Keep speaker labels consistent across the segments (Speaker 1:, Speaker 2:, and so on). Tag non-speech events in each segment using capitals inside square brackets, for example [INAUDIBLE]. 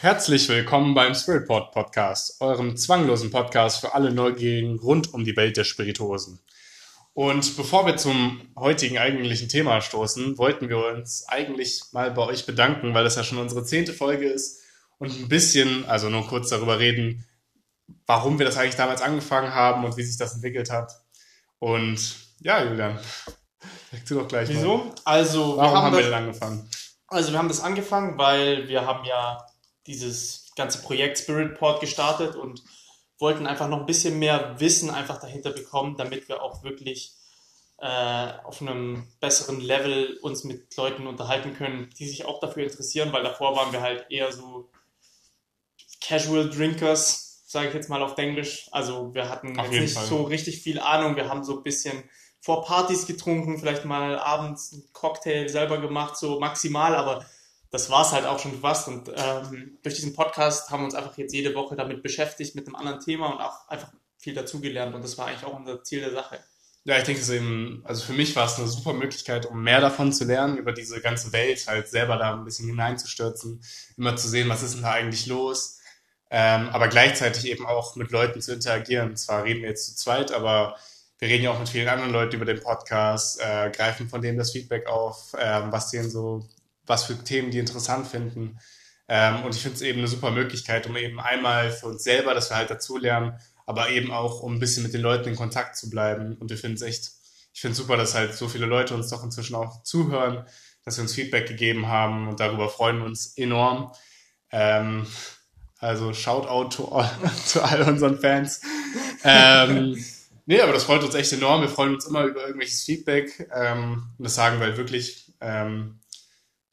Speaker 1: Herzlich willkommen beim Spiritport Podcast, eurem zwanglosen Podcast für alle Neugierigen rund um die Welt der Spirituosen. Und bevor wir zum heutigen eigentlichen Thema stoßen, wollten wir uns eigentlich mal bei euch bedanken, weil das ja schon unsere zehnte Folge ist und ein bisschen, also nur kurz darüber reden, warum wir das eigentlich damals angefangen haben und wie sich das entwickelt hat. Und ja, Julian, [LAUGHS]
Speaker 2: sag du doch gleich Wieso? Mal. Also,
Speaker 1: warum haben, haben wir das, denn angefangen?
Speaker 2: Also, wir haben das angefangen, weil wir haben ja dieses ganze Projekt Spiritport gestartet und wollten einfach noch ein bisschen mehr Wissen einfach dahinter bekommen, damit wir auch wirklich äh, auf einem besseren Level uns mit Leuten unterhalten können, die sich auch dafür interessieren, weil davor waren wir halt eher so Casual Drinkers, sage ich jetzt mal auf Englisch. Also wir hatten jetzt nicht Fall. so richtig viel Ahnung. Wir haben so ein bisschen vor Partys getrunken, vielleicht mal abends einen Cocktail selber gemacht, so maximal, aber das war es halt auch schon fast. Und ähm, durch diesen Podcast haben wir uns einfach jetzt jede Woche damit beschäftigt, mit einem anderen Thema und auch einfach viel dazugelernt. Und das war eigentlich auch unser Ziel der Sache.
Speaker 1: Ja, ich denke, es eben, also für mich war es eine super Möglichkeit, um mehr davon zu lernen, über diese ganze Welt, halt selber da ein bisschen hineinzustürzen, immer zu sehen, was ist denn da eigentlich los, ähm, aber gleichzeitig eben auch mit Leuten zu interagieren. Zwar reden wir jetzt zu zweit, aber wir reden ja auch mit vielen anderen Leuten über den Podcast, äh, greifen von denen das Feedback auf, äh, was denen so was für Themen die interessant finden. Ähm, und ich finde es eben eine super Möglichkeit, um eben einmal für uns selber, dass wir halt dazulernen, aber eben auch, um ein bisschen mit den Leuten in Kontakt zu bleiben. Und wir finden es echt, ich finde es super, dass halt so viele Leute uns doch inzwischen auch zuhören, dass sie uns Feedback gegeben haben und darüber freuen wir uns enorm. Ähm, also Shoutout to all, [LAUGHS] zu all unseren Fans. ähm, nee, aber das freut uns echt enorm. Wir freuen uns immer über irgendwelches Feedback. Ähm, und das sagen wir halt wirklich. Ähm,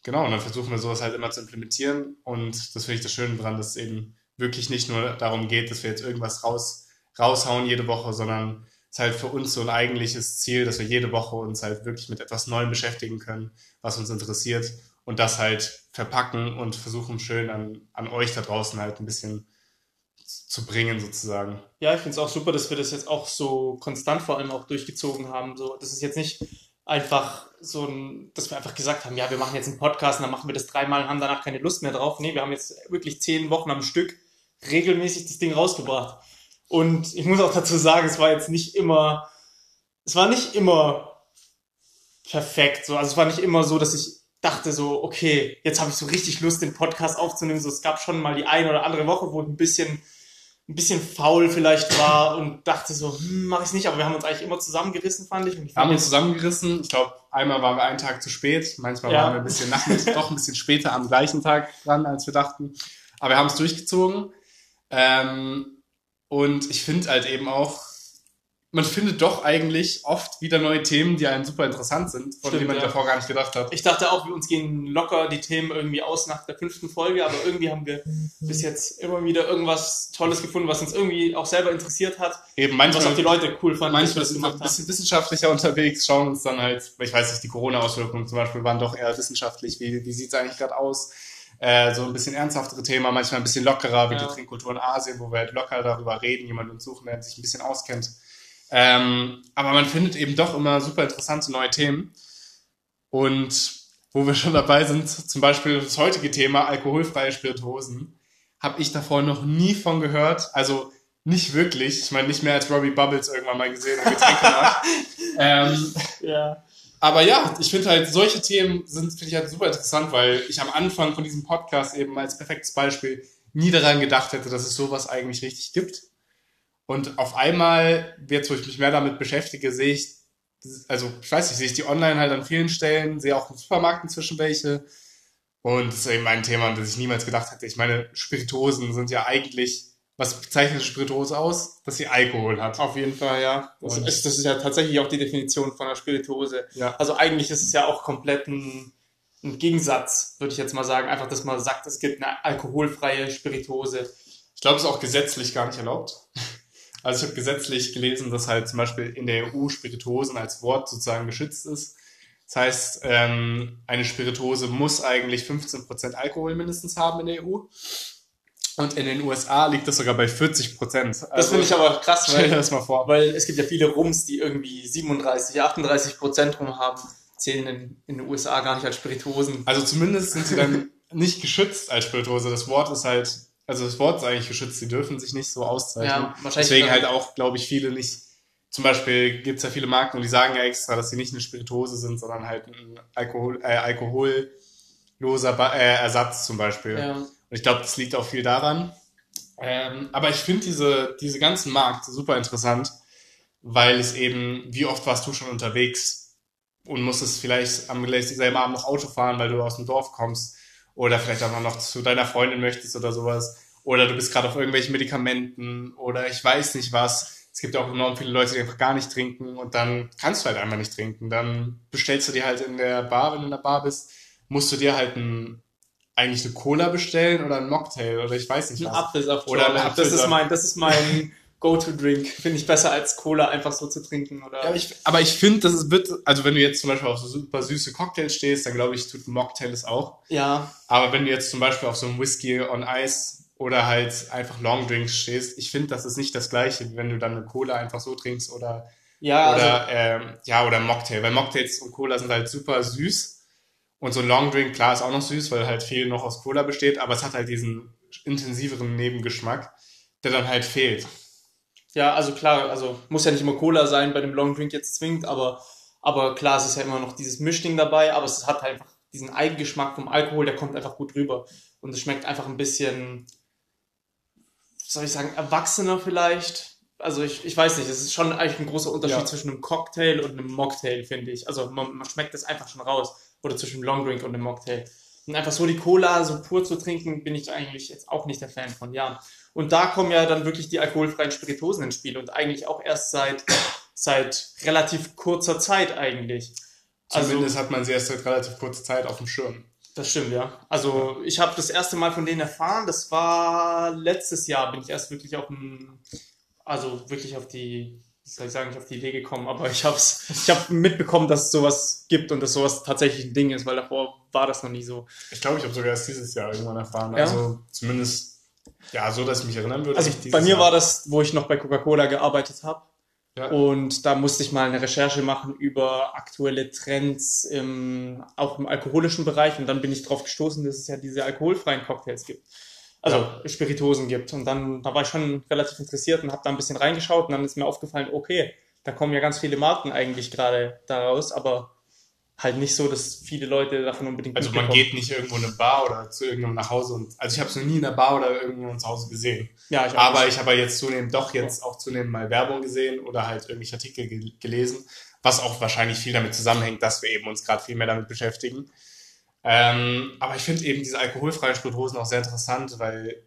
Speaker 1: Genau, und dann versuchen wir sowas halt immer zu implementieren. Und das finde ich das Schöne daran, dass es eben wirklich nicht nur darum geht, dass wir jetzt irgendwas raus, raushauen jede Woche, sondern es ist halt für uns so ein eigentliches Ziel, dass wir jede Woche uns halt wirklich mit etwas Neuem beschäftigen können, was uns interessiert und das halt verpacken und versuchen schön an, an euch da draußen halt ein bisschen zu bringen sozusagen.
Speaker 2: Ja, ich finde es auch super, dass wir das jetzt auch so konstant vor allem auch durchgezogen haben. So, das ist jetzt nicht einfach so ein, dass wir einfach gesagt haben, ja, wir machen jetzt einen Podcast und dann machen wir das dreimal und haben danach keine Lust mehr drauf. Nee, wir haben jetzt wirklich zehn Wochen am Stück regelmäßig das Ding rausgebracht. Und ich muss auch dazu sagen, es war jetzt nicht immer, es war nicht immer perfekt. So. Also es war nicht immer so, dass ich dachte so, okay, jetzt habe ich so richtig Lust, den Podcast aufzunehmen. So, es gab schon mal die eine oder andere Woche, wo ein bisschen ein bisschen faul vielleicht war und dachte so, hm, mache ich nicht, aber wir haben uns eigentlich immer zusammengerissen, fand ich.
Speaker 1: wir haben uns zusammengerissen. Ich glaube, einmal waren wir einen Tag zu spät, manchmal ja. waren wir ein bisschen nachmittags, [LAUGHS] doch ein bisschen später am gleichen Tag dran, als wir dachten. Aber wir haben es durchgezogen. Ähm, und ich finde halt eben auch, man findet doch eigentlich oft wieder neue Themen, die einen super interessant sind, von denen man ja. davor gar nicht gedacht hat.
Speaker 2: Ich dachte auch, wir uns gehen locker die Themen irgendwie aus nach der fünften Folge, aber irgendwie haben wir bis jetzt immer wieder irgendwas Tolles gefunden, was uns irgendwie auch selber interessiert hat.
Speaker 1: Eben manchmal,
Speaker 2: was auch die Leute cool fanden.
Speaker 1: Manchmal sind wir ein bisschen wissenschaftlicher unterwegs, schauen uns dann halt, ich weiß nicht, die Corona-Auswirkungen zum Beispiel waren doch eher wissenschaftlich. Wie, wie sieht es eigentlich gerade aus? Äh, so ein bisschen ernsthaftere Thema, manchmal ein bisschen lockerer, wie ja. die Trinkkultur in Asien, wo wir halt locker darüber reden, jemanden suchen, der sich ein bisschen auskennt. Ähm, aber man findet eben doch immer super interessante neue Themen. Und wo wir schon dabei sind, zum Beispiel das heutige Thema alkoholfreie Spirituosen, habe ich davor noch nie von gehört. Also nicht wirklich. Ich meine, nicht mehr als Robbie Bubbles irgendwann mal gesehen und Getränke macht. [LAUGHS] ähm, ja. Aber ja, ich finde halt, solche Themen sind, finde ich halt super interessant, weil ich am Anfang von diesem Podcast eben als perfektes Beispiel nie daran gedacht hätte, dass es sowas eigentlich richtig gibt. Und auf einmal, jetzt wo ich mich mehr damit beschäftige, sehe ich, also ich weiß nicht, sehe ich die online halt an vielen Stellen, sehe auch im Supermarkt inzwischen welche. Und das ist eben ein Thema, an das ich niemals gedacht hätte. Ich meine, Spirituosen sind ja eigentlich, was bezeichnet Spirituose aus? Dass sie Alkohol hat.
Speaker 2: Auf jeden Fall, ja. Das, ist, das ist ja tatsächlich auch die Definition von einer Spirituose. Ja. Also eigentlich ist es ja auch komplett ein, ein Gegensatz, würde ich jetzt mal sagen. Einfach, dass man sagt, es gibt eine alkoholfreie Spirituose.
Speaker 1: Ich glaube, es ist auch gesetzlich gar nicht erlaubt. Also ich habe gesetzlich gelesen, dass halt zum Beispiel in der EU Spirituosen als Wort sozusagen geschützt ist. Das heißt, ähm, eine Spirituose muss eigentlich 15% Alkohol mindestens haben in der EU. Und in den USA liegt das sogar bei 40 Prozent.
Speaker 2: Also, das finde ich aber krass, weil, das mal vor. weil es gibt ja viele Rums, die irgendwie 37, 38 Prozent rum haben, zählen in, in, den USA gar nicht als Spirituosen.
Speaker 1: Also zumindest sind sie dann nicht geschützt als Spirituose. Das Wort ist halt, also das Wort ist eigentlich geschützt, sie dürfen sich nicht so auszeichnen.
Speaker 2: Ja, wahrscheinlich
Speaker 1: Deswegen halt auch, glaube ich, viele nicht. Zum Beispiel gibt's ja viele Marken und die sagen ja extra, dass sie nicht eine Spirituose sind, sondern halt ein Alkohol, äh, alkoholloser ba äh, Ersatz zum Beispiel.
Speaker 2: Ja.
Speaker 1: Und ich glaube, das liegt auch viel daran. Ähm, aber ich finde diese, diese ganzen Markt super interessant, weil es eben, wie oft warst du schon unterwegs und musstest vielleicht am gleich selben Abend noch Auto fahren, weil du aus dem Dorf kommst oder vielleicht auch noch zu deiner Freundin möchtest oder sowas. Oder du bist gerade auf irgendwelchen Medikamenten oder ich weiß nicht was. Es gibt auch enorm viele Leute, die einfach gar nicht trinken und dann kannst du halt einfach nicht trinken. Dann bestellst du dir halt in der Bar, wenn du in der Bar bist, musst du dir halt ein, eigentlich eine Cola bestellen oder ein Mocktail oder ich weiß nicht
Speaker 2: Ein
Speaker 1: was.
Speaker 2: Apfelsaft.
Speaker 1: Oder ein
Speaker 2: das ist
Speaker 1: Apfelsaft.
Speaker 2: mein, das ist mein Go-To-Drink. Finde ich besser als Cola einfach so zu trinken oder.
Speaker 1: Ja, aber ich, aber ich finde, das ist- wird, also wenn du jetzt zum Beispiel auf so super süße Cocktails stehst, dann glaube ich, tut ein Mocktail es auch.
Speaker 2: ja,
Speaker 1: Aber wenn du jetzt zum Beispiel auf so einem Whisky on Ice oder halt einfach Long Drinks stehst, ich finde, das ist nicht das gleiche, wie wenn du dann eine Cola einfach so trinkst oder,
Speaker 2: ja, also,
Speaker 1: oder, ähm, ja, oder Mocktail. Weil Mocktails und Cola sind halt super süß. Und so ein Long Drink, klar, ist auch noch süß, weil halt viel noch aus Cola besteht, aber es hat halt diesen intensiveren Nebengeschmack, der dann halt fehlt.
Speaker 2: Ja, also klar, also muss ja nicht immer Cola sein bei dem Long Drink jetzt zwingend, aber, aber klar, es ist ja immer noch dieses Mischding dabei, aber es hat halt einfach diesen Eigengeschmack vom Alkohol, der kommt einfach gut rüber. Und es schmeckt einfach ein bisschen, was soll ich sagen, erwachsener vielleicht. Also ich, ich weiß nicht, es ist schon eigentlich ein großer Unterschied
Speaker 1: Ja.
Speaker 2: zwischen einem Cocktail und einem Mocktail, finde ich. Also man, man schmeckt das einfach schon raus. Oder zwischen einem Long Drink und einem Mocktail. Und einfach so die Cola so pur zu trinken, bin ich eigentlich jetzt auch nicht der Fan von, ja. Und da kommen ja dann wirklich die alkoholfreien Spiritosen ins Spiel und eigentlich auch erst seit, seit relativ kurzer Zeit eigentlich. Also,
Speaker 1: Zumindest hat man sie erst seit relativ kurzer Zeit auf dem Schirm.
Speaker 2: das stimmt, ja. Also ich habe das erste Mal von denen erfahren, das war letztes Jahr, bin ich erst wirklich auf dem, also wirklich auf die, wie soll ich sagen, nicht auf die Idee gekommen, aber ich habe ich hab mitbekommen, dass es sowas gibt und dass sowas tatsächlich ein Ding ist, weil davor war das noch nie so.
Speaker 1: Ich glaube, ich habe sogar erst dieses Jahr irgendwann erfahren.
Speaker 2: Ja?
Speaker 1: Also zumindest, ja, so, dass ich mich erinnern würde.
Speaker 2: Also
Speaker 1: dieses
Speaker 2: bei mir war das, wo ich noch bei Coca-Cola gearbeitet habe.
Speaker 1: Ja.
Speaker 2: Und da musste ich mal eine Recherche machen über aktuelle Trends im, auch im alkoholischen Bereich. Und dann bin ich drauf gestoßen, dass es ja diese alkoholfreien Cocktails gibt. Also
Speaker 1: Ja.
Speaker 2: Spiritosen gibt. Und dann, da war ich schon relativ interessiert und habe da ein bisschen reingeschaut. Und dann ist mir aufgefallen, okay, da kommen ja ganz viele Marken eigentlich gerade daraus, aber halt nicht so, dass viele Leute davon unbedingt
Speaker 1: Also man geht nicht irgendwo in eine Bar oder zu irgendjemandem nach Hause und also ich habe es noch nie in einer Bar oder irgendwo zu Hause gesehen.
Speaker 2: Ja, ich
Speaker 1: Aber ich habe ja jetzt zunehmend doch jetzt auch zunehmend mal Werbung gesehen oder halt irgendwelche Artikel ge gelesen, was auch wahrscheinlich viel damit zusammenhängt, dass wir eben uns gerade viel mehr damit beschäftigen. Ähm, aber ich finde eben diese alkoholfreien Spirituosen auch sehr interessant, weil,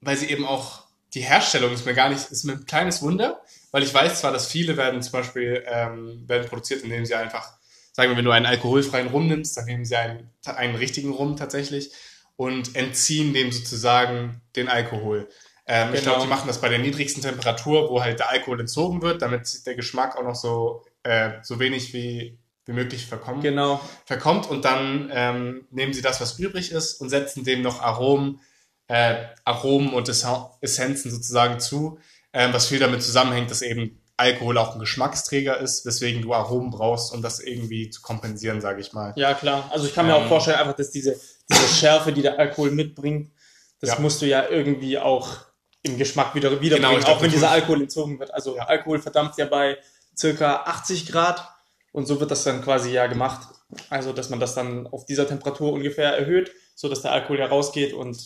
Speaker 1: weil sie eben auch die Herstellung ist mir gar nicht, ist mir ein kleines Wunder, weil ich weiß zwar, dass viele werden zum Beispiel ähm, werden produziert, indem sie einfach, sagen wir, wenn du einen alkoholfreien Rum nimmst, dann nehmen sie einen, einen richtigen Rum tatsächlich und entziehen dem sozusagen den Alkohol. Ähm, Ich
Speaker 2: Genau.
Speaker 1: glaube, die machen das bei der niedrigsten Temperatur, wo halt der Alkohol entzogen wird, damit der Geschmack auch noch so, äh, so wenig wie, wie möglich verkommt
Speaker 2: Genau.
Speaker 1: verkommt und dann ähm, nehmen sie das, was übrig ist und setzen dem noch Aromen, äh, Aromen und Essen- Essenzen sozusagen zu, ähm, was viel damit zusammenhängt, dass eben Alkohol auch ein Geschmacksträger ist, weswegen du Aromen brauchst, um das irgendwie zu kompensieren, sage ich mal.
Speaker 2: Ja, klar. Also ich kann mir
Speaker 1: Ähm,
Speaker 2: auch vorstellen, einfach, dass diese, diese Schärfe, die der Alkohol mitbringt, das
Speaker 1: Ja.
Speaker 2: musst du ja irgendwie auch im Geschmack wieder
Speaker 1: Genau,
Speaker 2: wiederbringen,
Speaker 1: glaub,
Speaker 2: auch wenn dieser Alkohol entzogen wird. Also
Speaker 1: Ja.
Speaker 2: Alkohol verdampft ja bei circa 80 Grad und so wird das dann quasi ja gemacht. Also, dass man das dann auf dieser Temperatur ungefähr erhöht, so dass der Alkohol ja rausgeht und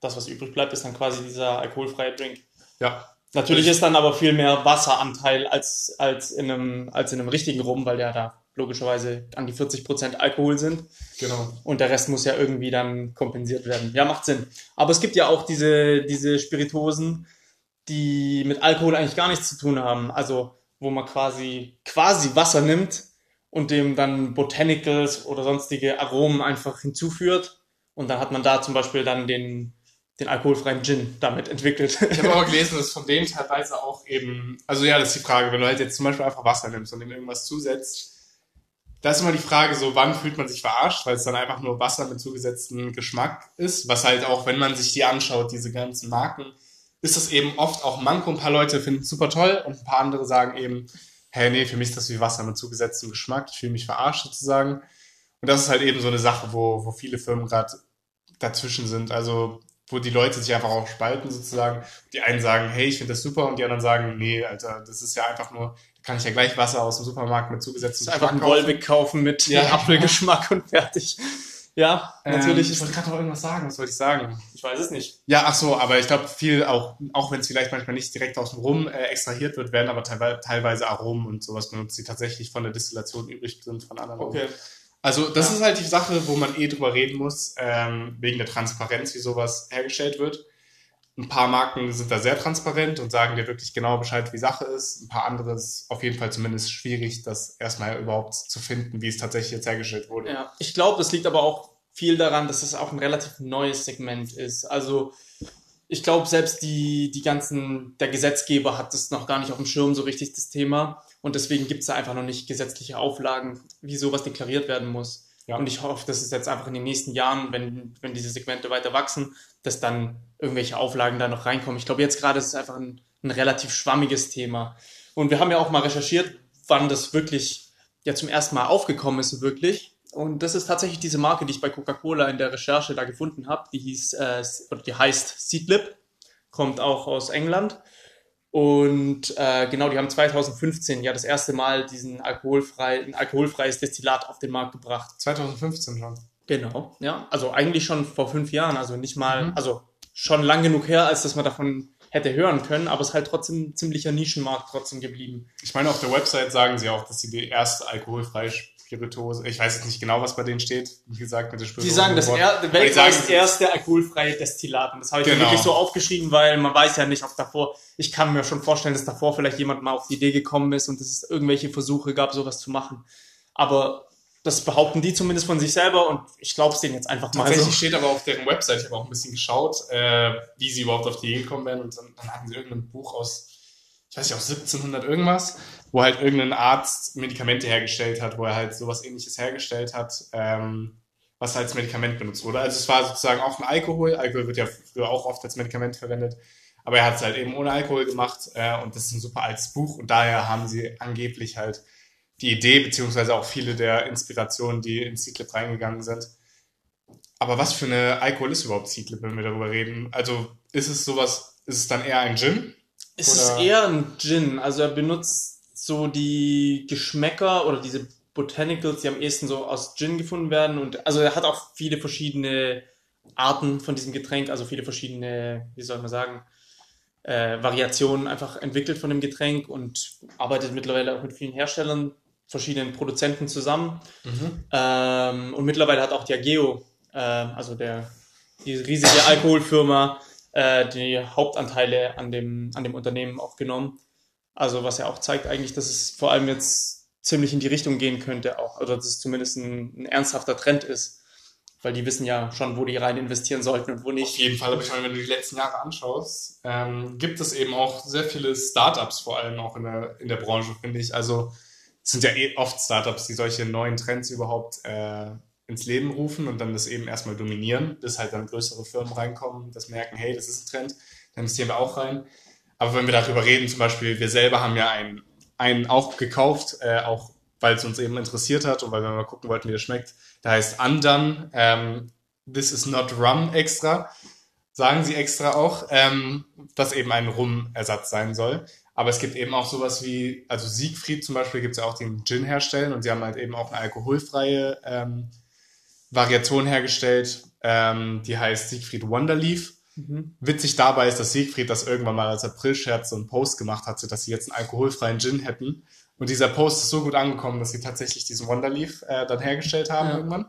Speaker 2: das, was übrig bleibt, ist dann quasi dieser alkoholfreie Drink.
Speaker 1: Ja,
Speaker 2: Natürlich
Speaker 1: Ich-
Speaker 2: ist dann aber viel mehr Wasseranteil als, als, in einem, als in einem richtigen Rum, weil ja da logischerweise an die 40% Alkohol sind.
Speaker 1: genau.
Speaker 2: Und der Rest muss ja irgendwie dann kompensiert werden. Ja, macht Sinn. Aber es gibt ja auch diese, diese Spiritosen, die mit Alkohol eigentlich gar nichts zu tun haben. Also, wo man quasi, quasi Wasser nimmt und dem dann Botanicals oder sonstige Aromen einfach hinzuführt. Und dann hat man da zum Beispiel dann den, den alkoholfreien Gin damit entwickelt.
Speaker 1: Ich habe aber [LAUGHS] gelesen, dass von denen teilweise auch eben, also ja, das ist die Frage, wenn du halt jetzt zum Beispiel einfach Wasser nimmst und dem irgendwas zusetzt, da ist immer die Frage so, wann fühlt man sich verarscht, weil es dann einfach nur Wasser mit zugesetztem Geschmack ist, was halt auch, wenn man sich die anschaut, diese ganzen Marken, ist das eben oft auch Manko. Ein paar Leute finden es super toll und ein paar andere sagen eben, hey, nee, für mich ist das wie Wasser mit zugesetztem Geschmack, ich fühle mich verarscht sozusagen. Und das ist halt eben so eine Sache, wo, wo viele Firmen gerade dazwischen sind. Also wo die Leute sich einfach auch spalten sozusagen. Die einen sagen, hey, ich finde das super und die anderen sagen, nee, Alter, das ist ja einfach nur, da kann ich ja gleich Wasser aus dem Supermarkt mit zugesetztem
Speaker 2: Einfach einen Wolwig kaufen mit
Speaker 1: Ja. [LAUGHS]
Speaker 2: Apfelgeschmack und fertig. Ja,
Speaker 1: Natürlich.
Speaker 2: natürlich.
Speaker 1: ich wollte gerade noch irgendwas sagen, was wollte ich sagen?
Speaker 2: ich weiß es nicht.
Speaker 1: Ja, ach so, aber ich glaube viel auch, auch wenn es vielleicht manchmal nicht direkt aus dem Rum äh, extrahiert wird, werden aber teilweise, Aromen und sowas benutzt, die tatsächlich von der Destillation übrig sind von anderen.
Speaker 2: Okay.
Speaker 1: Also das
Speaker 2: Ja.
Speaker 1: ist halt die Sache, wo man eh drüber reden muss, ähm, wegen der Transparenz, wie sowas hergestellt wird. Ein paar Marken sind da sehr transparent und sagen dir wirklich genau Bescheid, wie Sache ist. Ein paar andere ist auf jeden Fall zumindest schwierig, das erstmal überhaupt zu finden, wie es tatsächlich jetzt hergestellt wurde.
Speaker 2: Ja, ich glaube, es liegt aber auch viel daran, dass es auch ein relativ neues Segment ist. Also ich glaube, selbst die, die ganzen, der Gesetzgeber hat das noch gar nicht auf dem Schirm so richtig, das Thema. Und deswegen gibt es da einfach noch nicht gesetzliche Auflagen, wie sowas deklariert werden muss.
Speaker 1: Ja.
Speaker 2: Und ich hoffe, dass es jetzt einfach in den nächsten Jahren, wenn, wenn diese Segmente weiter wachsen, dass dann irgendwelche Auflagen da noch reinkommen. Ich glaube, jetzt gerade ist es einfach ein, ein relativ schwammiges Thema. Und wir haben ja auch mal recherchiert, wann das wirklich ja zum ersten Mal aufgekommen ist, wirklich. Und das ist tatsächlich diese Marke, die ich bei Coca-Cola in der Recherche da gefunden habe. Die hieß, äh, oder die heißt Seedlip, kommt auch aus England. Und äh, genau, die haben 2015 ja das erste Mal diesen alkoholfrei, ein alkoholfreies Destillat auf den Markt gebracht.
Speaker 1: 2015 schon.
Speaker 2: Genau, ja. Also eigentlich schon vor fünf Jahren, also nicht mal,
Speaker 1: Mhm.
Speaker 2: also schon lang genug her, als dass man davon hätte hören können, aber es ist halt trotzdem ziemlicher Nischenmarkt trotzdem geblieben.
Speaker 1: Ich meine, auf der Website sagen sie auch, dass sie die erste alkoholfreie Spirituose, ich weiß jetzt nicht genau, was bei denen steht, wie gesagt, mit der
Speaker 2: Die
Speaker 1: Spirituose.
Speaker 2: sagen das er,
Speaker 1: die
Speaker 2: weltweit erste alkoholfreie Destillat. Und das habe ich
Speaker 1: Genau.
Speaker 2: wirklich so aufgeschrieben, weil man weiß ja nicht, ob davor, ich kann mir schon vorstellen, dass davor vielleicht jemand mal auf die Idee gekommen ist und dass es irgendwelche Versuche gab, sowas zu machen. Aber das behaupten die zumindest von sich selber und ich glaube es denen jetzt einfach mal
Speaker 1: Tatsächlich
Speaker 2: so.
Speaker 1: steht aber auf deren Website, ich habe auch ein bisschen geschaut, äh, wie sie überhaupt auf die Idee gekommen wären. Und dann, dann hatten sie irgendein Buch aus, ich weiß nicht, aus 1700 irgendwas, wo halt irgendein Arzt Medikamente hergestellt hat, wo er halt sowas ähnliches hergestellt hat, ähm, was halt als Medikament benutzt wurde. Also es war sozusagen auch ein Alkohol. Alkohol wird ja früher auch oft als Medikament verwendet. Aber er hat es halt eben ohne Alkohol gemacht äh, und das ist ein super altes Buch und daher haben sie angeblich halt die Idee, beziehungsweise auch viele der Inspirationen, die in Seedlip reingegangen sind. Aber was für eine Alkohol ist überhaupt Seedlip, wenn wir darüber reden? Also ist es sowas, ist es dann eher ein Gin?
Speaker 2: Es ist
Speaker 1: Oder-
Speaker 2: eher ein Gin. Also er benutzt so die Geschmäcker oder diese Botanicals, die am ehesten so aus Gin gefunden werden. Und also er hat auch viele verschiedene Arten von diesem Getränk, also viele verschiedene, wie soll man sagen, äh, Variationen einfach entwickelt von dem Getränk und arbeitet mittlerweile auch mit vielen Herstellern, verschiedenen Produzenten zusammen. Ähm, und mittlerweile hat auch Diageo, äh, also der, die riesige Alkoholfirma, äh, die Hauptanteile an dem, an dem Unternehmen auch genommen. Also was ja auch zeigt eigentlich, dass es vor allem jetzt ziemlich in die Richtung gehen könnte auch, oder dass es zumindest ein, ein ernsthafter Trend ist. Weil die wissen ja schon, wo die rein investieren sollten und wo
Speaker 1: Auf
Speaker 2: nicht.
Speaker 1: jeden Fall, aber ich meine, wenn du die letzten Jahre anschaust, ähm, gibt es eben auch sehr viele Startups, vor allem auch in der, in der Branche, finde ich. Also es sind ja eh oft Startups, die solche neuen Trends überhaupt äh, ins Leben rufen und dann das eben erstmal dominieren, bis halt dann größere Firmen reinkommen, das merken, hey, das ist ein Trend, da investieren wir auch rein. Aber wenn wir darüber reden, zum Beispiel, wir selber haben ja einen, einen auch gekauft, äh, auch weil es uns eben interessiert hat und weil wir mal gucken wollten, wie das schmeckt. Der heißt Undone. Ähm, This is not rum extra. Sagen sie extra auch, ähm, dass eben ein Rum-Ersatz sein soll. Aber es gibt eben auch sowas wie, also Siegfried zum Beispiel gibt es ja auch, einen Gin herstellen und sie haben halt eben auch eine alkoholfreie ähm, Variation hergestellt, ähm, die heißt Siegfried Wonderleaf.
Speaker 2: Mhm.
Speaker 1: Witzig dabei ist, dass Siegfried das irgendwann mal als Aprilscherz so einen Post gemacht hatte, dass sie jetzt einen alkoholfreien Gin hätten. Und dieser Post ist so gut angekommen, dass sie tatsächlich diesen Wonderleaf äh, dann hergestellt haben
Speaker 2: Ja.
Speaker 1: irgendwann.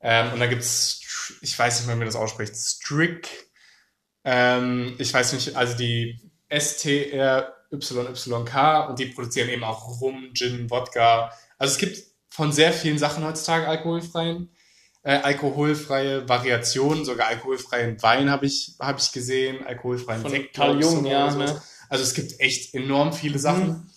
Speaker 1: Ähm, und dann gibt's, ich weiß nicht mehr, wie man das ausspricht, Strick. Ähm, ich weiß nicht, also die STRYYK und die produzieren eben auch Rum, Gin, Wodka. Also es gibt von sehr vielen Sachen heutzutage alkoholfreien, äh, alkoholfreie Variationen, sogar alkoholfreien Wein habe ich, habe ich gesehen, alkoholfreien
Speaker 2: Von
Speaker 1: Sekt, ich,
Speaker 2: Jung, ja, ne?
Speaker 1: Also es gibt echt enorm viele Sachen.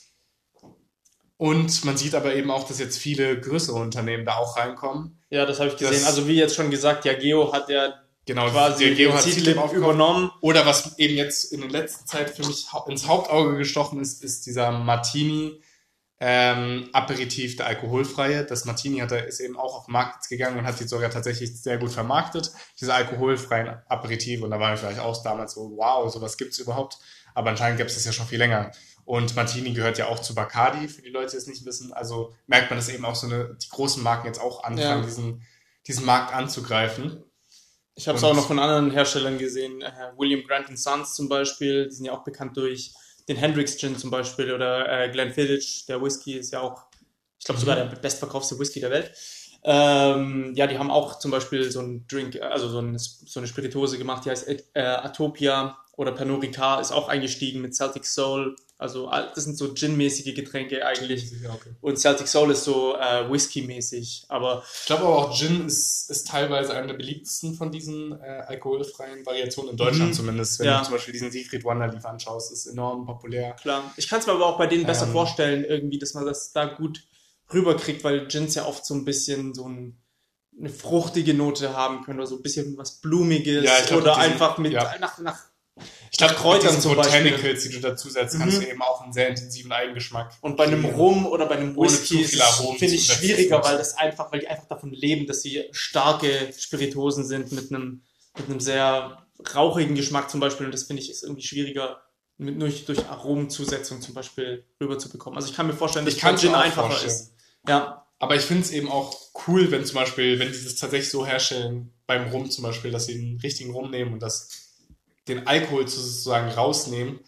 Speaker 1: Und man sieht aber eben auch, dass jetzt viele größere Unternehmen da auch reinkommen.
Speaker 2: Ja, das habe ich gesehen.
Speaker 1: Das-
Speaker 2: also wie jetzt schon gesagt, Diageo hat ja
Speaker 1: Genau,
Speaker 2: quasi
Speaker 1: der Geo
Speaker 2: den
Speaker 1: hat aufgekauft.
Speaker 2: übernommen.
Speaker 1: Oder was eben jetzt in der letzten Zeit für mich ins Hauptauge gestochen ist, ist dieser Martini ähm, Aperitif, der alkoholfreie. Das Martini hat er, ist eben auch auf den Markt gegangen und hat sich sogar tatsächlich sehr gut vermarktet, diese alkoholfreien Aperitif. Und da war ich vielleicht auch damals so, wow, sowas gibt's überhaupt. Aber anscheinend gibt's das ja schon viel länger. Und Martini gehört ja auch zu Bacardi, für die Leute, die es nicht wissen. Also merkt man, dass eben auch so eine, die großen Marken jetzt auch anfangen,
Speaker 2: Ja.
Speaker 1: diesen, diesen Markt anzugreifen.
Speaker 2: Ich habe es auch noch von anderen Herstellern gesehen. Äh, William Grant Sons zum Beispiel, die sind ja auch bekannt durch den Hendrix Gin zum Beispiel oder äh, Glenfiddich, der Whisky ist ja auch, ich glaube sogar der bestverkaufte Whisky der Welt. Ähm, ja, die haben auch zum Beispiel so einen Drink, äh, also so eine, so eine Spiritose gemacht, die heißt äh, Atopia oder Pernod Ricard ist auch eingestiegen mit Celtic Soul. Also das sind so Gin-mäßige Getränke eigentlich.
Speaker 1: Okay.
Speaker 2: Und Celtic Soul ist so äh, Whisky-mäßig, aber
Speaker 1: Ich glaube aber auch Gin ist, ist teilweise eine der beliebtesten von diesen äh, alkoholfreien Variationen in Deutschland
Speaker 2: Mhm.
Speaker 1: zumindest. Wenn
Speaker 2: Ja.
Speaker 1: du zum Beispiel diesen Siegfried Wonderleaf anschaust, ist enorm populär.
Speaker 2: Klar. Ich kann es mir aber auch bei denen besser
Speaker 1: Ähm.
Speaker 2: vorstellen, irgendwie, dass man das da gut rüberkriegt, weil Gins ja oft so ein bisschen so ein, eine fruchtige Note haben können oder so ein bisschen was Blumiges
Speaker 1: Ja, glaub,
Speaker 2: oder
Speaker 1: diesen-
Speaker 2: einfach mit
Speaker 1: ja.
Speaker 2: nach, nach
Speaker 1: Ich glaube,
Speaker 2: Kräutern
Speaker 1: Kräutern
Speaker 2: zum Beispiel.
Speaker 1: Botanicals, die du dazusetzt, kannst
Speaker 2: Mhm.
Speaker 1: du eben auch einen sehr intensiven Eigengeschmack.
Speaker 2: und bei einem. Rum oder bei einem Whisky finde ich schwieriger, weil das einfach, weil die einfach davon leben, dass sie starke Spiritosen sind mit einem mit einem sehr rauchigen Geschmack zum Beispiel und das finde ich ist irgendwie schwieriger mit, durch, durch Aromenzusetzung zum Beispiel rüberzubekommen. Also ich kann mir vorstellen, dass
Speaker 1: Ich kann's
Speaker 2: Gin einfacher
Speaker 1: vorstellen.
Speaker 2: ist. Ja,
Speaker 1: Aber ich finde es eben auch cool, wenn zum Beispiel, wenn die das tatsächlich so herstellen, beim Rum zum Beispiel, dass sie einen richtigen Rum nehmen und das, den Alkohol sozusagen rausnehmen.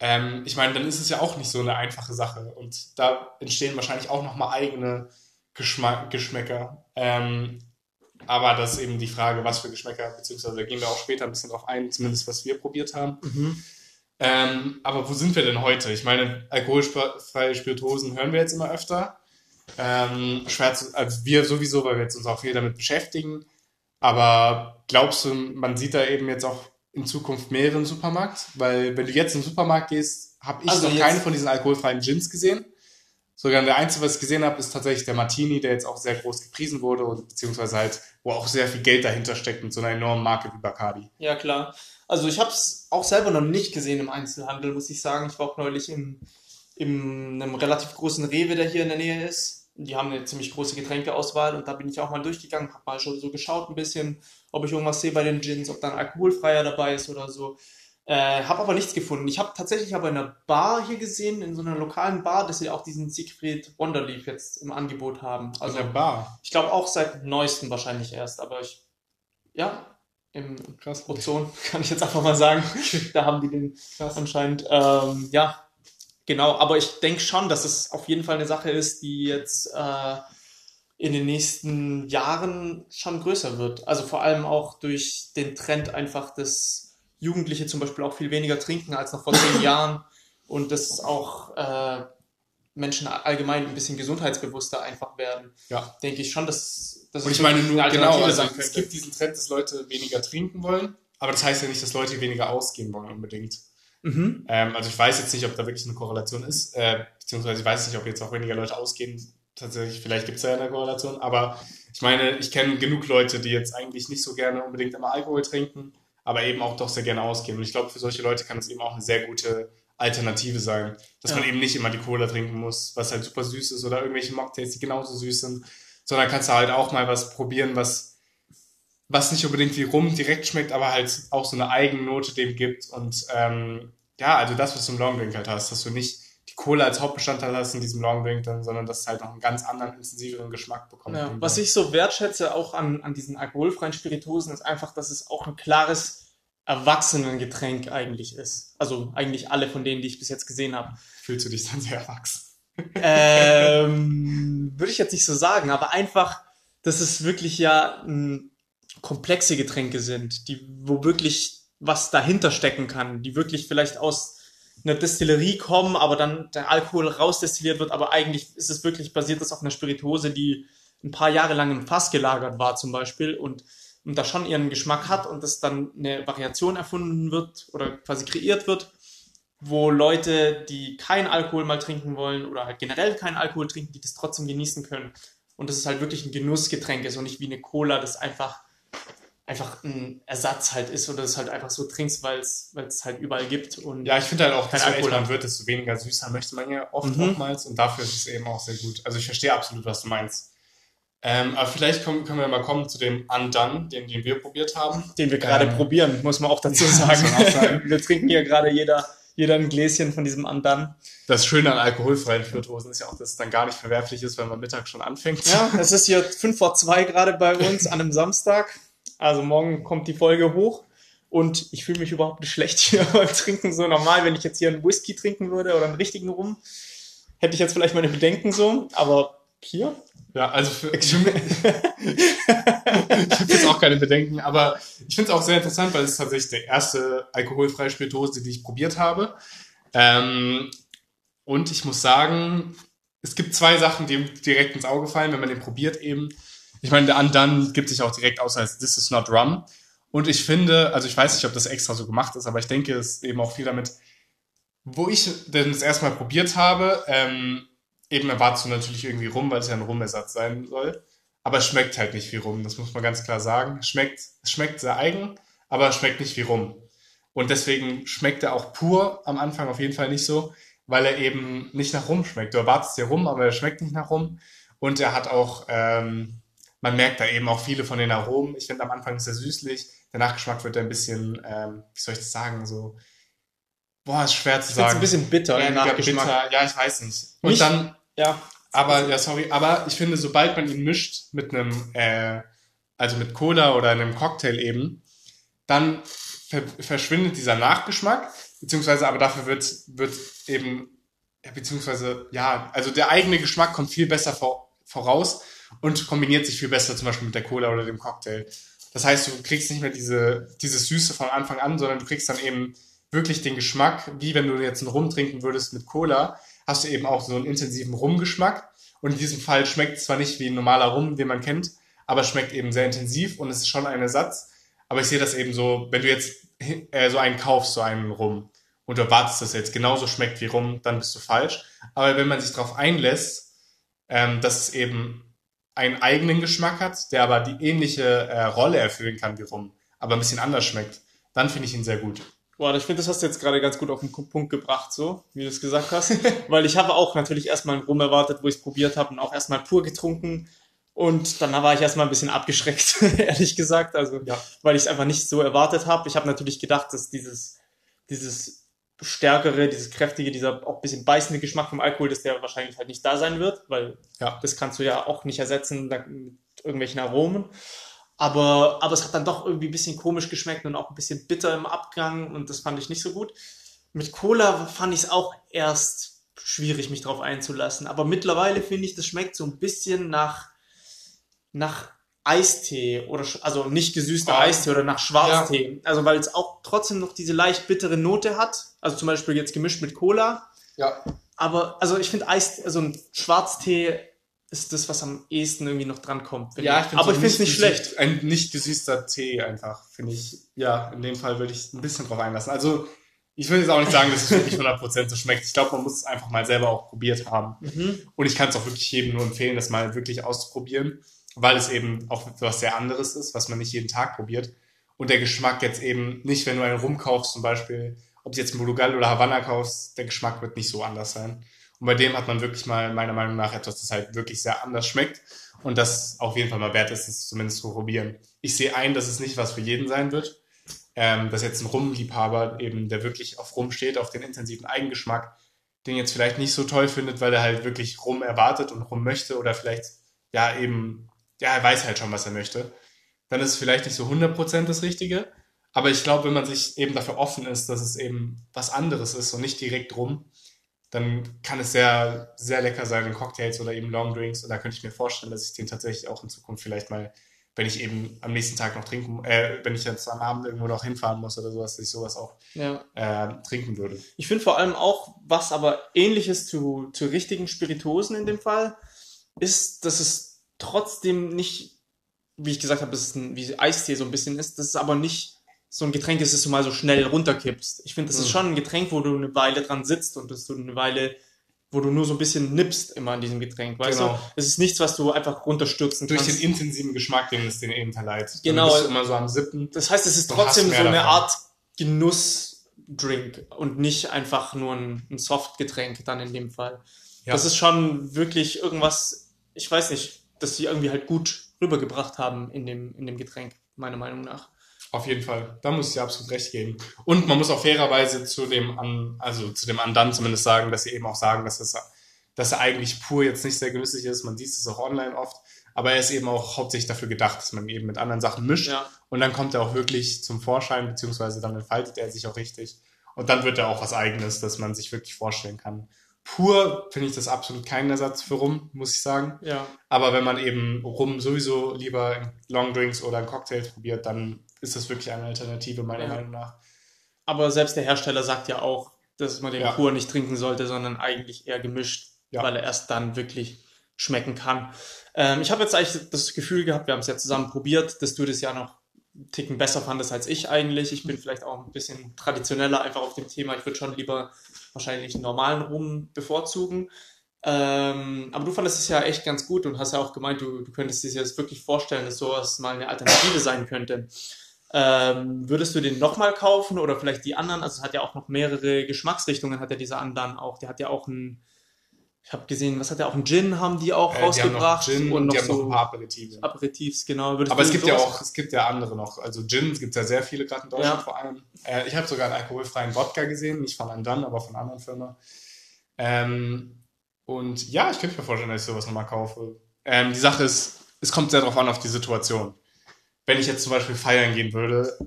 Speaker 1: Ähm, ich meine, dann ist es ja auch nicht so eine einfache Sache. Und da entstehen wahrscheinlich auch nochmal eigene Geschmack, Geschmäcker. Ähm, aber das ist eben die Frage, was für Geschmäcker, beziehungsweise da gehen wir auch später ein bisschen drauf ein, zumindest was wir probiert haben.
Speaker 2: Mhm.
Speaker 1: Ähm, aber wo sind wir denn heute? Ich meine, alkoholfreie Spirituosen hören wir jetzt immer öfter. Ähm, schwer zu, also wir sowieso, weil wir jetzt uns auch viel damit beschäftigen. Aber glaubst du, man sieht da eben jetzt auch in Zukunft mehrere im Supermarkt? Weil wenn du jetzt in den Supermarkt gehst, habe ich
Speaker 2: Also
Speaker 1: noch keine von diesen alkoholfreien Gins gesehen. Sogar der einzige, was ich gesehen habe, ist tatsächlich der Martini, der jetzt auch sehr groß gepriesen wurde, und, beziehungsweise halt, wo auch sehr viel Geld dahinter steckt mit so einer enormen Marke wie Bacardi.
Speaker 2: Ja, klar. Also ich habe es auch selber noch nicht gesehen im Einzelhandel, muss ich sagen. Ich war auch neulich im, in einem relativ großen Rewe, der hier in der Nähe ist. Die haben eine ziemlich große Getränkeauswahl und da bin ich auch mal durchgegangen, habe mal schon so geschaut ein bisschen, ob ich irgendwas sehe bei den Gins, ob da ein alkoholfreier dabei ist oder so. Äh, habe aber nichts gefunden. Ich habe tatsächlich aber in einer Bar hier gesehen, in so einer lokalen Bar, dass sie auch diesen Siegfried Wonderleaf jetzt im Angebot haben.
Speaker 1: Also
Speaker 2: Also
Speaker 1: der Bar.
Speaker 2: ich glaube auch seit neuestem wahrscheinlich erst, aber ich, ja, im
Speaker 1: Krass.
Speaker 2: Ozon, [LAUGHS] kann ich jetzt einfach mal sagen. [LAUGHS] da haben die den anscheinend. Ähm, ja, genau. Aber ich denke schon, dass es auf jeden Fall eine Sache ist, die jetzt äh, in den nächsten Jahren schon größer wird. Also vor allem auch durch den Trend einfach, dass Jugendliche zum Beispiel auch viel weniger trinken als noch vor zehn [LAUGHS] Jahren und dass auch äh, Menschen allgemein ein bisschen gesundheitsbewusster einfach werden.
Speaker 1: Ja.
Speaker 2: Denke ich schon, dass, dass
Speaker 1: Und ich meine nur, genau, also es gibt diesen Trend, dass Leute weniger trinken wollen, aber das heißt ja nicht, dass Leute weniger ausgehen wollen unbedingt.
Speaker 2: Mhm.
Speaker 1: Ähm, also ich weiß jetzt nicht, ob da wirklich eine Korrelation ist, äh, beziehungsweise ich weiß nicht, ob jetzt auch weniger Leute ausgehen. Tatsächlich, vielleicht gibt es ja eine Korrelation, aber ich meine, ich kenne genug Leute, die jetzt eigentlich nicht so gerne unbedingt immer Alkohol trinken, aber eben auch doch sehr gerne ausgehen. Und ich glaube, für solche Leute kann es eben auch eine sehr gute Alternative sein, dass
Speaker 2: Ja.
Speaker 1: man eben nicht immer die Cola trinken muss, was halt super süß ist oder irgendwelche Mocktails, die genauso süß sind, sondern kannst du halt auch mal was probieren, was was nicht unbedingt wie Rum direkt schmeckt, aber halt auch so eine Eigennote dem gibt. Und ähm, ja, also das, was du im Longdrink halt hast, dass du nicht die Cola als Hauptbestandteil hast in diesem Longdrink, dann, sondern dass es halt noch einen ganz anderen, intensiveren Geschmack bekommt.
Speaker 2: Ja, was ich so wertschätze auch an, an diesen alkoholfreien Spirituosen ist einfach, dass es auch ein klares Erwachsenengetränk eigentlich ist. Also eigentlich alle von denen, die ich bis jetzt gesehen habe.
Speaker 1: Fühlst du dich dann sehr erwachsen?
Speaker 2: ähm, [LAUGHS] würde ich jetzt nicht so sagen, aber einfach, dass es wirklich ja m, komplexe Getränke sind, die, wo wirklich was dahinter stecken kann, die wirklich vielleicht aus einer Destillerie kommen, aber dann der Alkohol rausdestilliert wird, aber eigentlich ist es wirklich basiert das auf einer Spirituose, die ein paar Jahre lang im Fass gelagert war zum Beispiel und, und da schon ihren Geschmack hat und dass dann eine Variation erfunden wird oder quasi kreiert wird, wo Leute, die keinen Alkohol mal trinken wollen oder halt generell keinen Alkohol trinken, die das trotzdem genießen können. Und das ist halt wirklich ein Genussgetränk ist und nicht wie eine Cola, das einfach einfach ein Ersatz halt ist oder es halt einfach so trinkst, weil es weil es halt überall gibt und
Speaker 1: Ja, ich finde halt auch, desto
Speaker 2: Alkohol
Speaker 1: älter man wird, desto weniger süßer möchte man ja oft
Speaker 2: Mhm.
Speaker 1: oftmals und dafür ist es eben auch sehr gut. Also ich verstehe absolut, was du meinst. Ähm, aber vielleicht kommen, können wir mal kommen zu dem Undone, den, den wir probiert haben.
Speaker 2: den wir gerade
Speaker 1: Ähm,
Speaker 2: probieren, muss man auch dazu [LAUGHS] sagen.
Speaker 1: auch
Speaker 2: wir trinken hier gerade jeder jeder ein Gläschen von diesem Andan.
Speaker 1: Das Schöne an alkoholfreien Spirituosen ist ja auch, dass es dann gar nicht verwerflich ist, wenn man Mittag schon anfängt.
Speaker 2: Ja, es ist hier fünf vor zwei gerade bei uns an einem Samstag. [LAUGHS] Also morgen kommt die Folge hoch und ich fühle mich überhaupt nicht schlecht hier [LAUGHS] beim Trinken. So normal, wenn ich jetzt hier einen Whisky trinken würde oder einen richtigen Rum, hätte ich jetzt vielleicht meine Bedenken so, aber hier
Speaker 1: Ja, also für, mich, [LAUGHS] ich habe jetzt auch keine Bedenken, aber ich finde es auch sehr interessant, weil es ist tatsächlich der erste alkoholfreie Spirituose, die ich probiert habe. Ähm, und ich muss sagen, es gibt zwei Sachen, die direkt ins Auge fallen, wenn man den probiert eben. Ich meine, der Undone gibt sich auch direkt aus als This is not rum. Und ich finde, also ich weiß nicht, ob das extra so gemacht ist, aber ich denke, es ist eben auch viel damit, wo ich denn das erstmal probiert habe, ähm, eben erwartest du natürlich irgendwie rum, weil es ja ein Rumersatz sein soll. Aber es schmeckt halt nicht wie rum, das muss man ganz klar sagen. Es schmeckt, schmeckt sehr eigen, aber es schmeckt nicht wie rum. Und deswegen schmeckt er auch pur am Anfang auf jeden Fall nicht so, weil er eben nicht nach rum schmeckt. Du erwartest ja rum, aber er schmeckt nicht nach rum. Und er hat auch, ähm, man merkt da eben auch viele von den Aromen. Ich finde am Anfang ist er süßlich, der Nachgeschmack wird ein bisschen, ähm, wie soll ich das sagen, so, boah, ist schwer zu
Speaker 2: ist jetzt
Speaker 1: sagen.
Speaker 2: ein bisschen bitter, der
Speaker 1: Weniger
Speaker 2: Nachgeschmack.
Speaker 1: bitter. Ja, ich weiß nicht. Und
Speaker 2: Nicht-
Speaker 1: dann,
Speaker 2: Ja,
Speaker 1: aber, ja, sorry, aber ich finde, sobald man ihn mischt mit einem, äh, also mit Cola oder einem Cocktail eben, dann ver verschwindet dieser Nachgeschmack, beziehungsweise aber dafür wird, wird eben, ja, beziehungsweise, ja, also der eigene Geschmack kommt viel besser vor, voraus und kombiniert sich viel besser zum Beispiel mit der Cola oder dem Cocktail. Das heißt, du kriegst nicht mehr diese, diese Süße von Anfang an, sondern du kriegst dann eben wirklich den Geschmack, wie wenn du jetzt einen Rum trinken würdest mit Cola, hast du eben auch so einen intensiven Rumgeschmack. Und in diesem Fall schmeckt es zwar nicht wie ein normaler Rum, den man kennt, aber es schmeckt eben sehr intensiv und es ist schon ein Ersatz. Aber ich sehe das eben so, wenn du jetzt äh, so einen kaufst, so einen Rum, und du erwartest, dass er jetzt genauso schmeckt wie Rum, dann bist du falsch. Aber wenn man sich darauf einlässt, ähm, dass es eben einen eigenen Geschmack hat, der aber die ähnliche äh, Rolle erfüllen kann wie Rum, aber ein bisschen anders schmeckt, dann finde ich ihn sehr gut.
Speaker 2: Boah, ich finde, das hast du jetzt gerade ganz gut auf den Punkt gebracht, so, wie du es gesagt hast. [LAUGHS] Weil ich habe auch natürlich erstmal einen Rum erwartet, wo ich es probiert habe und auch erstmal pur getrunken. Und dann war ich erstmal ein bisschen abgeschreckt, [LAUGHS] ehrlich gesagt. Also,
Speaker 1: Ja.
Speaker 2: weil ich es einfach nicht so erwartet habe. Ich habe natürlich gedacht, dass dieses, dieses stärkere, dieses kräftige, dieser auch ein bisschen beißende Geschmack vom Alkohol, dass der wahrscheinlich halt nicht da sein wird, weil
Speaker 1: Ja.
Speaker 2: das kannst du ja auch nicht ersetzen mit irgendwelchen Aromen. Aber, aber es hat dann doch irgendwie ein bisschen komisch geschmeckt und auch ein bisschen bitter im Abgang und das fand ich nicht so gut. Mit Cola fand ich es auch erst schwierig, mich drauf einzulassen. Aber mittlerweile finde ich, das schmeckt so ein bisschen nach, nach Eistee oder also nicht gesüßter
Speaker 1: Ah.
Speaker 2: Eistee oder nach Schwarztee. Also weil es auch trotzdem noch diese leicht bittere Note hat. Also zum Beispiel jetzt gemischt mit Cola.
Speaker 1: Ja.
Speaker 2: Aber also ich finde Eis, also ein Schwarztee ist das, was am ehesten irgendwie noch dran kommt.
Speaker 1: Ja, ich
Speaker 2: aber
Speaker 1: so
Speaker 2: ich finde es nicht schlecht.
Speaker 1: Ein nicht gesüßter Tee einfach, finde ich. Ja, in dem Fall würde ich ein bisschen drauf einlassen. Also, ich würde jetzt auch nicht sagen, dass es wirklich 100% so schmeckt. Ich glaube, man muss es einfach mal selber auch probiert haben.
Speaker 2: Mhm.
Speaker 1: Und ich kann es auch wirklich jedem nur empfehlen, das mal wirklich auszuprobieren, weil es eben auch was sehr anderes ist, was man nicht jeden Tag probiert. Und der Geschmack jetzt eben nicht, wenn du einen rumkaufst, zum Beispiel, ob du jetzt Mulugal oder Havanna kaufst, der Geschmack wird nicht so anders sein. Und bei dem hat man wirklich mal meiner Meinung nach etwas, das halt wirklich sehr anders schmeckt und das auf jeden Fall mal wert ist, es zumindest zu probieren. Ich sehe ein, dass es nicht was für jeden sein wird. Ähm, dass jetzt ein Rumliebhaber eben, der wirklich auf Rum steht, auf den intensiven Eigengeschmack, den jetzt vielleicht nicht so toll findet, weil er halt wirklich Rum erwartet und Rum möchte oder vielleicht ja eben, ja, er weiß halt schon, was er möchte, dann ist es vielleicht nicht so 100% das Richtige. Aber ich glaube, wenn man sich eben dafür offen ist, dass es eben was anderes ist und nicht direkt Rum, dann kann es sehr, sehr lecker sein in Cocktails oder eben Longdrinks. Und da könnte ich mir vorstellen, dass ich den tatsächlich auch in Zukunft vielleicht mal, wenn ich eben am nächsten Tag noch trinken, äh, wenn ich jetzt am Abend irgendwo noch hinfahren muss oder sowas, dass ich sowas auch
Speaker 2: Ja.
Speaker 1: äh, trinken würde.
Speaker 2: Ich finde vor allem auch, was aber ähnliches zu, zu richtigen Spiritosen in dem Fall, ist, dass es trotzdem nicht, wie ich gesagt habe, es ein, wie Eistee so ein bisschen ist, dass es aber nicht so ein Getränk ist, das du mal so schnell runterkippst. Ich finde, das ist
Speaker 1: Mhm.
Speaker 2: schon ein Getränk, wo du eine Weile dran sitzt und dass du eine Weile wo du nur so ein bisschen nippst immer an diesem Getränk, weißt
Speaker 1: Genau.
Speaker 2: du? Es ist nichts, was du einfach runterstürzen
Speaker 1: Durch
Speaker 2: kannst.
Speaker 1: den intensiven Geschmack, den es den eben verleiht.
Speaker 2: Genau.
Speaker 1: Dann bist du immer so am Sippen.
Speaker 2: Das heißt, es ist trotzdem so eine
Speaker 1: davon.
Speaker 2: Art Genussdrink und nicht einfach nur ein, ein Softgetränk dann in dem Fall.
Speaker 1: Ja.
Speaker 2: Das ist schon wirklich irgendwas, ich weiß nicht, dass sie irgendwie halt gut rübergebracht haben in dem, in dem Getränk, meiner Meinung nach.
Speaker 1: Auf jeden Fall. Da muss ich dir absolut recht geben. Und man muss auch fairerweise zu dem an, also zu dem Andan zumindest sagen, dass sie eben auch sagen, dass es, dass er eigentlich pur jetzt nicht sehr genüsslich ist. Man sieht es auch online oft. Aber er ist eben auch hauptsächlich dafür gedacht, dass man eben mit anderen Sachen mischt.
Speaker 2: Ja.
Speaker 1: Und dann kommt er auch wirklich zum Vorschein, beziehungsweise dann entfaltet er sich auch richtig. Und dann wird er auch was Eigenes, das man sich wirklich vorstellen kann. Pur finde ich das absolut keinen Ersatz für Rum, muss ich sagen.
Speaker 2: Ja.
Speaker 1: Aber wenn man eben Rum sowieso lieber in Longdrinks oder in Cocktails probiert, dann ist das wirklich eine Alternative, meiner
Speaker 2: Ja.
Speaker 1: Meinung nach.
Speaker 2: Aber selbst der Hersteller sagt ja auch, dass man den
Speaker 1: Ja.
Speaker 2: pur nicht trinken sollte, sondern eigentlich eher gemischt,
Speaker 1: Ja.
Speaker 2: weil er erst dann wirklich schmecken kann. Ähm, ich habe jetzt eigentlich das Gefühl gehabt, wir haben es ja zusammen probiert, dass du das ja noch einen Ticken besser fandest als ich eigentlich. Ich bin vielleicht auch ein bisschen traditioneller einfach auf dem Thema. Ich würde schon lieber wahrscheinlich einen normalen Rum bevorzugen. Ähm, aber du fandest es ja echt ganz gut und hast ja auch gemeint, du, du könntest dir jetzt wirklich vorstellen, dass sowas mal eine Alternative sein könnte. Ähm, würdest du den nochmal kaufen oder vielleicht die anderen? Also es hat ja auch noch mehrere Geschmacksrichtungen, hat ja dieser Andan auch. Der hat ja auch ein, ich habe gesehen, was hat er auch, ein Gin haben die auch
Speaker 1: Äh, die haben noch
Speaker 2: rausgebracht
Speaker 1: Gin
Speaker 2: und noch
Speaker 1: die haben noch
Speaker 2: so
Speaker 1: ein paar Aperitive.
Speaker 2: Aperitifs, genau. Würdest
Speaker 1: Aber es gibt ja auch, es gibt ja andere noch. Also Gin gibt es ja sehr viele, gerade in Deutschland
Speaker 2: Ja.
Speaker 1: vor allem. Äh, ich habe sogar einen alkoholfreien Wodka gesehen, nicht von Andan, aber von anderen Firma. Ähm, und ja, ich könnte mir vorstellen, dass ich sowas nochmal kaufe. Ähm, die Sache ist, es kommt sehr darauf an, auf die Situation. Wenn ich jetzt zum Beispiel feiern gehen würde,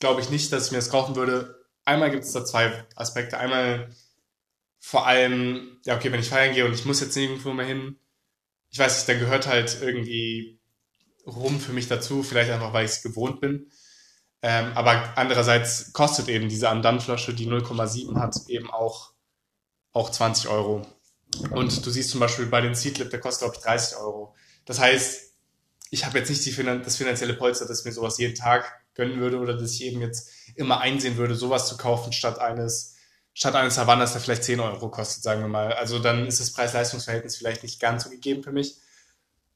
Speaker 1: glaube ich nicht, dass ich mir das kaufen würde. Einmal gibt es da zwei Aspekte. Einmal vor allem, ja, okay, wenn ich feiern gehe und ich muss jetzt nirgendwo mehr hin, ich weiß nicht, dann gehört halt irgendwie rum für mich dazu, vielleicht einfach, weil ich es gewohnt bin. Ähm, aber andererseits kostet eben diese Andan-Flasche, die 0,7 hat, eben auch, auch 20 Euro. Und du siehst zum Beispiel bei den Seedlip, der kostet, glaube ich, 30 Euro. Das heißt, ich habe jetzt nicht die das finanzielle Polster, dass ich mir sowas jeden Tag gönnen würde oder dass ich eben jetzt immer einsehen würde, sowas zu kaufen statt eines statt eines Havannas, der vielleicht 10 Euro kostet, sagen wir mal. Also dann ist das Preis-Leistungs-Verhältnis vielleicht nicht ganz so gegeben für mich.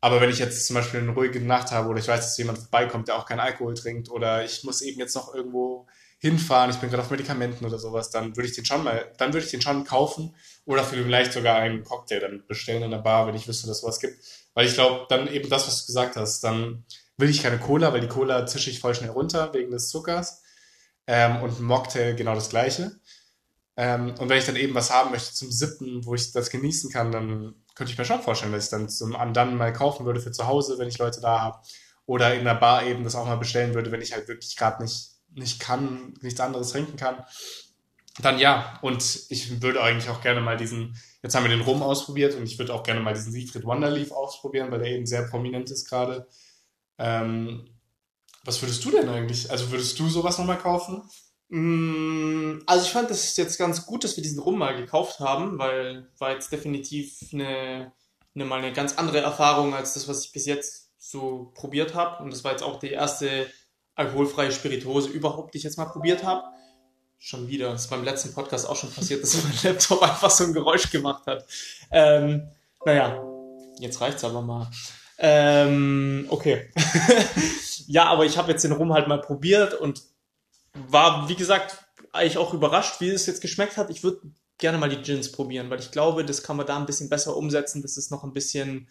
Speaker 1: Aber wenn ich jetzt zum Beispiel eine ruhige Nacht habe oder ich weiß, dass jemand vorbeikommt, der auch keinen Alkohol trinkt oder ich muss eben jetzt noch irgendwo hinfahren, ich bin gerade auf Medikamenten oder sowas, dann würde ich den schon mal, dann würde ich den schon kaufen oder vielleicht sogar einen Cocktail dann bestellen in der Bar, wenn ich wüsste, dass sowas gibt. Weil ich glaube, dann eben das, was du gesagt hast, dann will ich keine Cola, weil die Cola zische ich voll schnell runter wegen des Zuckers. Ähm, und ein Mocktail genau das gleiche. Ähm, und wenn ich dann eben was haben möchte zum Sippen, wo ich das genießen kann, dann könnte ich mir schon vorstellen, dass ich dann zum Andan mal kaufen würde für zu Hause, wenn ich Leute da habe. Oder in der Bar eben das auch mal bestellen würde, wenn ich halt wirklich gerade nicht, nicht kann, nichts anderes trinken kann. Dann ja. Und ich würde eigentlich auch gerne mal diesen, jetzt haben wir den Rum ausprobiert und ich würde auch gerne mal diesen Siegfried Wonderleaf ausprobieren, weil der eben sehr prominent ist gerade. Ähm, was würdest du denn eigentlich? Also würdest du sowas nochmal kaufen?
Speaker 2: Mm, Also ich fand das jetzt ganz gut, dass wir diesen Rum mal gekauft haben, weil war jetzt definitiv eine, eine mal eine ganz andere Erfahrung als das, was ich bis jetzt so probiert habe. Und das war jetzt auch die erste alkoholfreie Spirituose überhaupt, die ich jetzt mal probiert habe. Schon wieder, das ist beim letzten Podcast auch schon passiert, dass [LAUGHS] mein Laptop einfach so ein Geräusch gemacht hat. Ähm, naja, jetzt reicht's aber mal. Ähm, okay. [LAUGHS] ja, aber ich habe jetzt den Rum halt mal probiert und war, wie gesagt, eigentlich auch überrascht, wie es jetzt geschmeckt hat. Ich würde gerne mal die Gins probieren, weil ich glaube, das kann man da ein bisschen besser umsetzen. Das ist noch ein bisschen,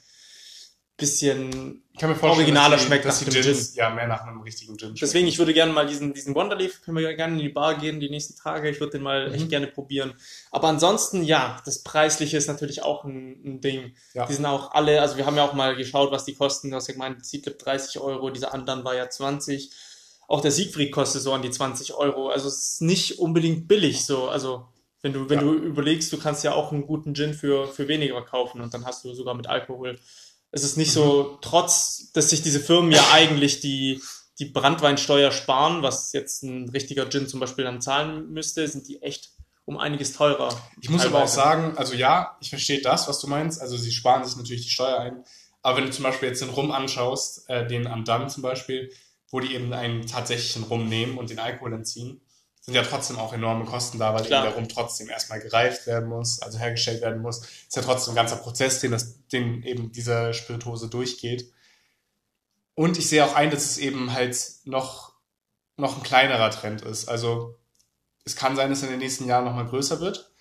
Speaker 2: bisschen
Speaker 1: Ich kann mir vorstellen,
Speaker 2: Originaler
Speaker 1: dass die,
Speaker 2: schmeckt
Speaker 1: dass
Speaker 2: nach
Speaker 1: die
Speaker 2: dem
Speaker 1: Gins ja mehr nach einem richtigen Gin schmecken.
Speaker 2: Deswegen, ich würde gerne mal diesen, diesen Wonderleaf, können wir gerne in die Bar gehen die nächsten Tage. Ich würde den mal
Speaker 1: Mhm.
Speaker 2: echt gerne probieren. Aber ansonsten, ja, das Preisliche ist natürlich auch ein, ein Ding.
Speaker 1: Ja.
Speaker 2: Die sind auch alle, also wir haben ja auch mal geschaut, was die kosten. Du hast ja gemeint, Seedlip 30 Euro, dieser anderen war ja 20. Auch der Siegfried kostet so an die 20 Euro. Also es ist nicht unbedingt billig so. Also wenn du, wenn
Speaker 1: Ja.
Speaker 2: du überlegst, du kannst ja auch einen guten Gin für, für weniger kaufen und dann hast du sogar mit Alkohol. Es ist nicht so, trotz, dass sich diese Firmen ja eigentlich die, die Brandweinsteuer sparen, was jetzt ein richtiger Gin zum Beispiel dann zahlen müsste, sind die echt um einiges teurer.
Speaker 1: Ich muss aber auch
Speaker 2: teilweise.
Speaker 1: sagen, also ja, ich verstehe das, was du meinst. Also sie sparen sich natürlich die Steuer ein. Aber wenn du zum Beispiel jetzt den Rum anschaust, äh, den Andan zum Beispiel, wo die eben einen tatsächlichen Rum nehmen und den Alkohol entziehen, sind ja trotzdem auch enorme Kosten da, weil
Speaker 2: Klar.
Speaker 1: eben der Rum trotzdem erstmal gereift werden muss, also hergestellt werden muss. Ist ja trotzdem ein ganzer Prozess, den, das, den eben diese Spirituose durchgeht. Und ich sehe auch ein, dass es eben halt noch, noch ein kleinerer Trend ist. Also es kann sein, dass er in den nächsten Jahren nochmal größer wird.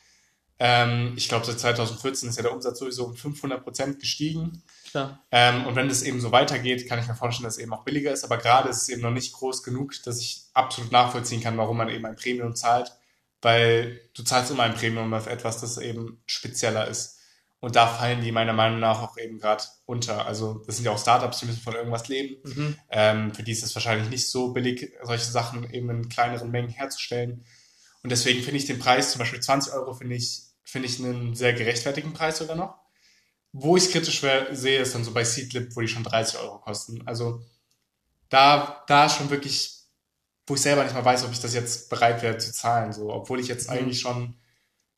Speaker 1: Ähm, ich glaube, seit 2014 ist ja der Umsatz sowieso um 500 Prozent gestiegen.
Speaker 2: Klar.
Speaker 1: Ähm, und wenn es eben so weitergeht, kann ich mir vorstellen, dass es eben auch billiger ist. Aber gerade ist es eben noch nicht groß genug, dass ich absolut nachvollziehen kann, warum man eben ein Premium zahlt. Weil du zahlst immer ein Premium auf etwas, das eben spezieller ist. Und da fallen die meiner Meinung nach auch eben gerade unter. Also das sind ja auch Startups, die müssen von irgendwas leben.
Speaker 2: Mhm.
Speaker 1: Ähm, für die ist es wahrscheinlich nicht so billig, solche Sachen eben in kleineren Mengen herzustellen. Und deswegen finde ich den Preis, zum Beispiel 20 Euro, finde ich, finde ich einen sehr gerechtfertigten Preis sogar noch. Wo ich es kritisch sehe, ist dann so bei Seedlip, wo die schon 30 Euro kosten. Also da, da schon wirklich, wo ich selber nicht mal weiß, ob ich das jetzt bereit wäre zu zahlen, so, obwohl ich jetzt
Speaker 2: Mhm.
Speaker 1: eigentlich schon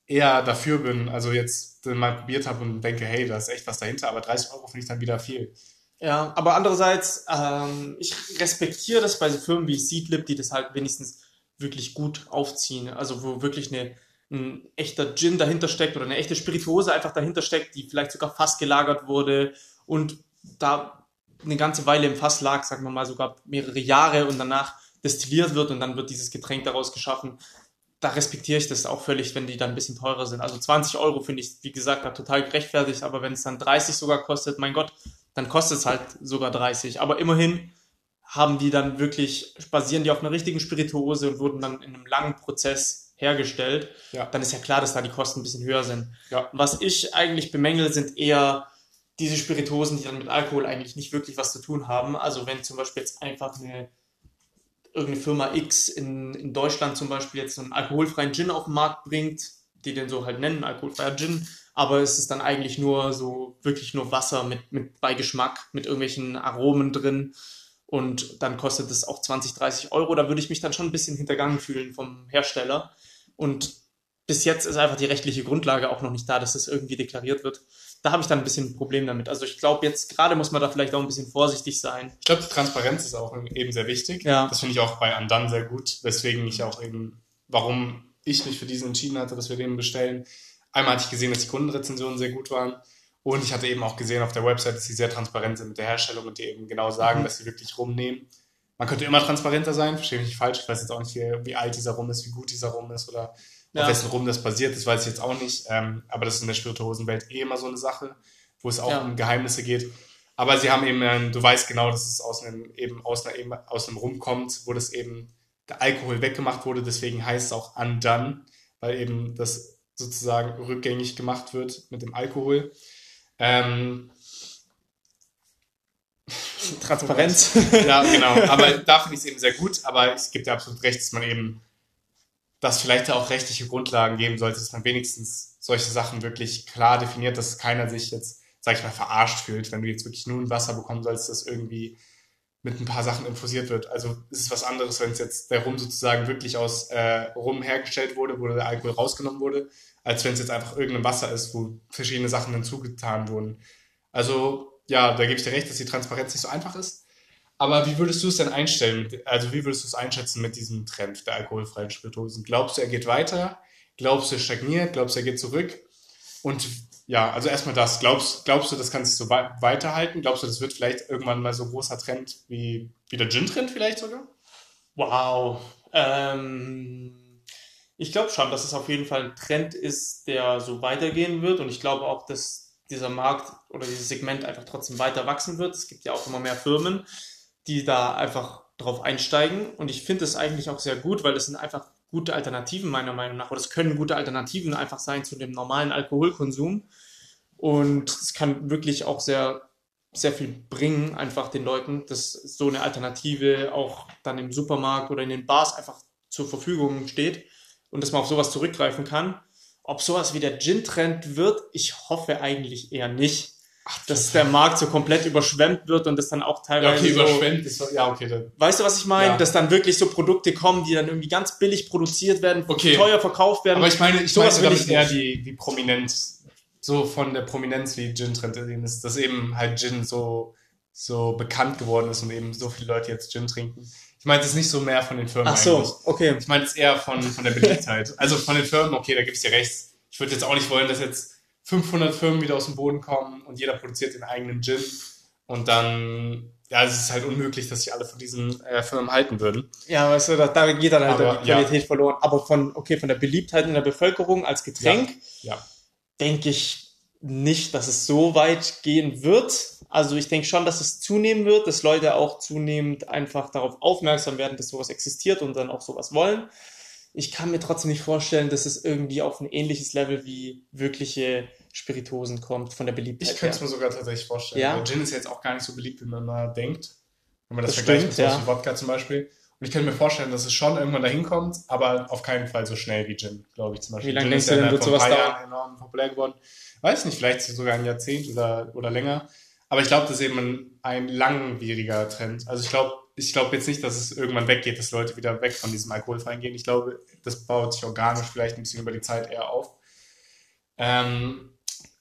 Speaker 1: eher dafür bin, also jetzt mal probiert habe und denke, hey, da ist echt was dahinter, aber 30 Euro finde ich dann wieder viel.
Speaker 2: Ja, aber andererseits, ähm, ich respektiere das bei so Firmen wie Seedlip, die das halt wenigstens wirklich gut aufziehen. Also wo wirklich eine, ein echter Gin dahinter steckt oder eine echte Spirituose einfach dahinter steckt, die vielleicht sogar fast gelagert wurde und da eine ganze Weile im Fass lag, sagen wir mal sogar mehrere Jahre und danach destilliert wird und dann wird dieses Getränk daraus geschaffen. Da respektiere ich das auch völlig, wenn die dann ein bisschen teurer sind. Also 20 Euro finde ich, wie gesagt, total gerechtfertigt, aber wenn es dann 30 sogar kostet, mein Gott, dann kostet es halt sogar 30. Aber immerhin haben die dann wirklich, basieren die auf einer richtigen Spirituose und wurden dann in einem langen Prozess hergestellt.
Speaker 1: Ja.
Speaker 2: Dann ist ja klar, dass da die Kosten ein bisschen höher sind.
Speaker 1: Ja.
Speaker 2: Was ich eigentlich bemängel, sind eher diese Spirituosen, die dann mit Alkohol eigentlich nicht wirklich was zu tun haben. Also wenn zum Beispiel jetzt einfach eine irgendeine Firma X in, in Deutschland zum Beispiel jetzt so einen alkoholfreien Gin auf den Markt bringt, die den so halt nennen, alkoholfreier Gin, aber es ist dann eigentlich nur so wirklich nur Wasser mit, mit Beigeschmack, mit irgendwelchen Aromen drin und dann kostet es auch 20, 30 Euro. Da würde ich mich dann schon ein bisschen hintergangen fühlen vom Hersteller. Und bis jetzt ist einfach die rechtliche Grundlage auch noch nicht da, dass das irgendwie deklariert wird. Da habe ich dann ein bisschen ein Problem damit. Also ich glaube, jetzt gerade muss man da vielleicht auch ein bisschen vorsichtig sein.
Speaker 1: Ich glaube, die Transparenz ist auch eben sehr wichtig.
Speaker 2: Ja.
Speaker 1: Das finde ich auch bei Andan sehr gut, weswegen ich auch eben, warum ich mich für diesen entschieden hatte, dass wir den bestellen. Einmal hatte ich gesehen, dass die Kundenrezensionen sehr gut waren. Und ich hatte eben auch gesehen auf der Website, dass sie sehr transparent sind mit der Herstellung und die eben genau sagen,
Speaker 2: Mhm.
Speaker 1: dass sie wirklich rumnehmen. Man könnte immer transparenter sein, verstehe mich nicht falsch. Ich weiß jetzt auch nicht, wie, wie alt dieser Rum ist, wie gut dieser Rum ist oder
Speaker 2: Ja.
Speaker 1: auf wessen Rum das basiert. Das weiß ich jetzt auch nicht. Ähm, aber das ist in der Spirituosenwelt eh immer so eine Sache, wo es auch
Speaker 2: Ja.
Speaker 1: um Geheimnisse geht. Aber sie haben eben, ähm, du weißt genau, dass es aus einem, eben aus, einer, eben aus einem Rum kommt, wo das eben der Alkohol weggemacht wurde. Deswegen heißt es auch undone, weil eben das sozusagen rückgängig gemacht wird mit dem Alkohol. Ähm,
Speaker 2: Transparenz. [LAUGHS]
Speaker 1: ja, genau. Aber da finde ich es eben sehr gut. Aber es gibt ja absolut recht, dass man eben, dass vielleicht auch rechtliche Grundlagen geben sollte, dass man wenigstens solche Sachen wirklich klar definiert, dass keiner sich jetzt, sag ich mal, verarscht fühlt, wenn du jetzt wirklich nur ein Wasser bekommen sollst, das irgendwie mit ein paar Sachen infusiert wird. Also es ist was anderes, wenn es jetzt der Rum sozusagen wirklich aus äh, Rum hergestellt wurde, wo der Alkohol rausgenommen wurde, als wenn es jetzt einfach irgendein Wasser ist, wo verschiedene Sachen hinzugetan wurden. Also ja, da gebe ich dir recht, dass die Transparenz nicht so einfach ist. Aber wie würdest du es denn einstellen? Also wie würdest du es einschätzen mit diesem Trend der alkoholfreien Spirituosen? Glaubst du, er geht weiter? Glaubst du, er stagniert? Glaubst du, er geht zurück? Und ja, also erstmal das. Glaubst, glaubst du, das kann sich so wei- weiterhalten? Glaubst du, das wird vielleicht irgendwann mal so großer Trend wie, wie der Gin-Trend vielleicht sogar?
Speaker 2: Wow. Ähm, ich glaube schon, dass es auf jeden Fall ein Trend ist, der so weitergehen wird. Und ich glaube auch, dass dieser Markt oder dieses Segment einfach trotzdem weiter wachsen wird. Es gibt ja auch immer mehr Firmen, die da einfach drauf einsteigen. Und ich finde es eigentlich auch sehr gut, weil das sind einfach gute Alternativen meiner Meinung nach. Oder es können gute Alternativen einfach sein zu dem normalen Alkoholkonsum. Und es kann wirklich auch sehr, sehr viel bringen, einfach den Leuten, dass so eine Alternative auch dann im Supermarkt oder in den Bars einfach zur Verfügung steht und dass man auf sowas zurückgreifen kann. Ob sowas wie der Gin-Trend wird, ich hoffe eigentlich eher nicht. dass der Markt so komplett überschwemmt wird und das dann auch
Speaker 1: Ja,
Speaker 2: teilweise
Speaker 1: okay,
Speaker 2: so,
Speaker 1: überschwemmt ist, ja, okay, dann.
Speaker 2: weißt du, was ich meine?
Speaker 1: Ja.
Speaker 2: Dass dann wirklich so Produkte kommen, die dann irgendwie ganz billig produziert werden,
Speaker 1: Okay.
Speaker 2: teuer verkauft werden.
Speaker 1: Aber ich meine, ich
Speaker 2: Sowas
Speaker 1: meine
Speaker 2: will
Speaker 1: damit
Speaker 2: ich
Speaker 1: eher die, die Prominenz, so von der Prominenz wie Gin-Trend ist, dass eben halt Gin so, so bekannt geworden ist und eben so viele Leute jetzt Gin trinken. Ich meine es nicht so mehr von den Firmen
Speaker 2: Ach so,
Speaker 1: eigentlich.
Speaker 2: okay.
Speaker 1: Ich meine es eher von, von der Beliebtheit. [LAUGHS] also von den Firmen, okay, da gibt's dir recht. Ich würde jetzt auch nicht wollen, dass jetzt 500 Firmen wieder aus dem Boden kommen und jeder produziert den eigenen Gin und dann, ja, es ist halt unmöglich, dass sich alle von diesen äh, Firmen halten würden.
Speaker 2: Ja, weißt du, da, da geht dann halt
Speaker 1: Aber,
Speaker 2: die Qualität verloren. Aber von, okay, von der Beliebtheit in der Bevölkerung als Getränk,
Speaker 1: Ja.
Speaker 2: Denke ich nicht, dass es so weit gehen wird. Also ich denke schon, dass es zunehmen wird, dass Leute auch zunehmend einfach darauf aufmerksam werden, dass sowas existiert und dann auch sowas wollen. Ich kann mir trotzdem nicht vorstellen, dass es irgendwie auf ein ähnliches Level wie wirkliche Spiritosen kommt von der Beliebtheit
Speaker 1: Ich könnte es mir sogar tatsächlich vorstellen.
Speaker 2: Ja.
Speaker 1: Gin ist ja jetzt auch gar nicht so beliebt, wie man mal denkt. Wenn man das,
Speaker 2: Das
Speaker 1: vergleicht
Speaker 2: stimmt,
Speaker 1: mit
Speaker 2: ja.
Speaker 1: Wodka zum Beispiel. Und ich könnte mir vorstellen, dass es schon irgendwann dahin kommt, aber auf keinen Fall so schnell wie Gin, glaube ich zum Beispiel.
Speaker 2: Wie lange denkst
Speaker 1: ist
Speaker 2: du denn, wird sowas dauern?
Speaker 1: Enorm populär geworden. Weiß nicht, vielleicht sogar ein Jahrzehnt oder, oder länger. Aber ich glaube, das ist eben ein, ein langwieriger Trend. Also ich glaube, ich glaube jetzt nicht, dass es irgendwann weggeht, dass Leute wieder weg von diesem Alkoholfreien gehen. Ich glaube, das baut sich organisch vielleicht ein bisschen über die Zeit eher auf. Ähm,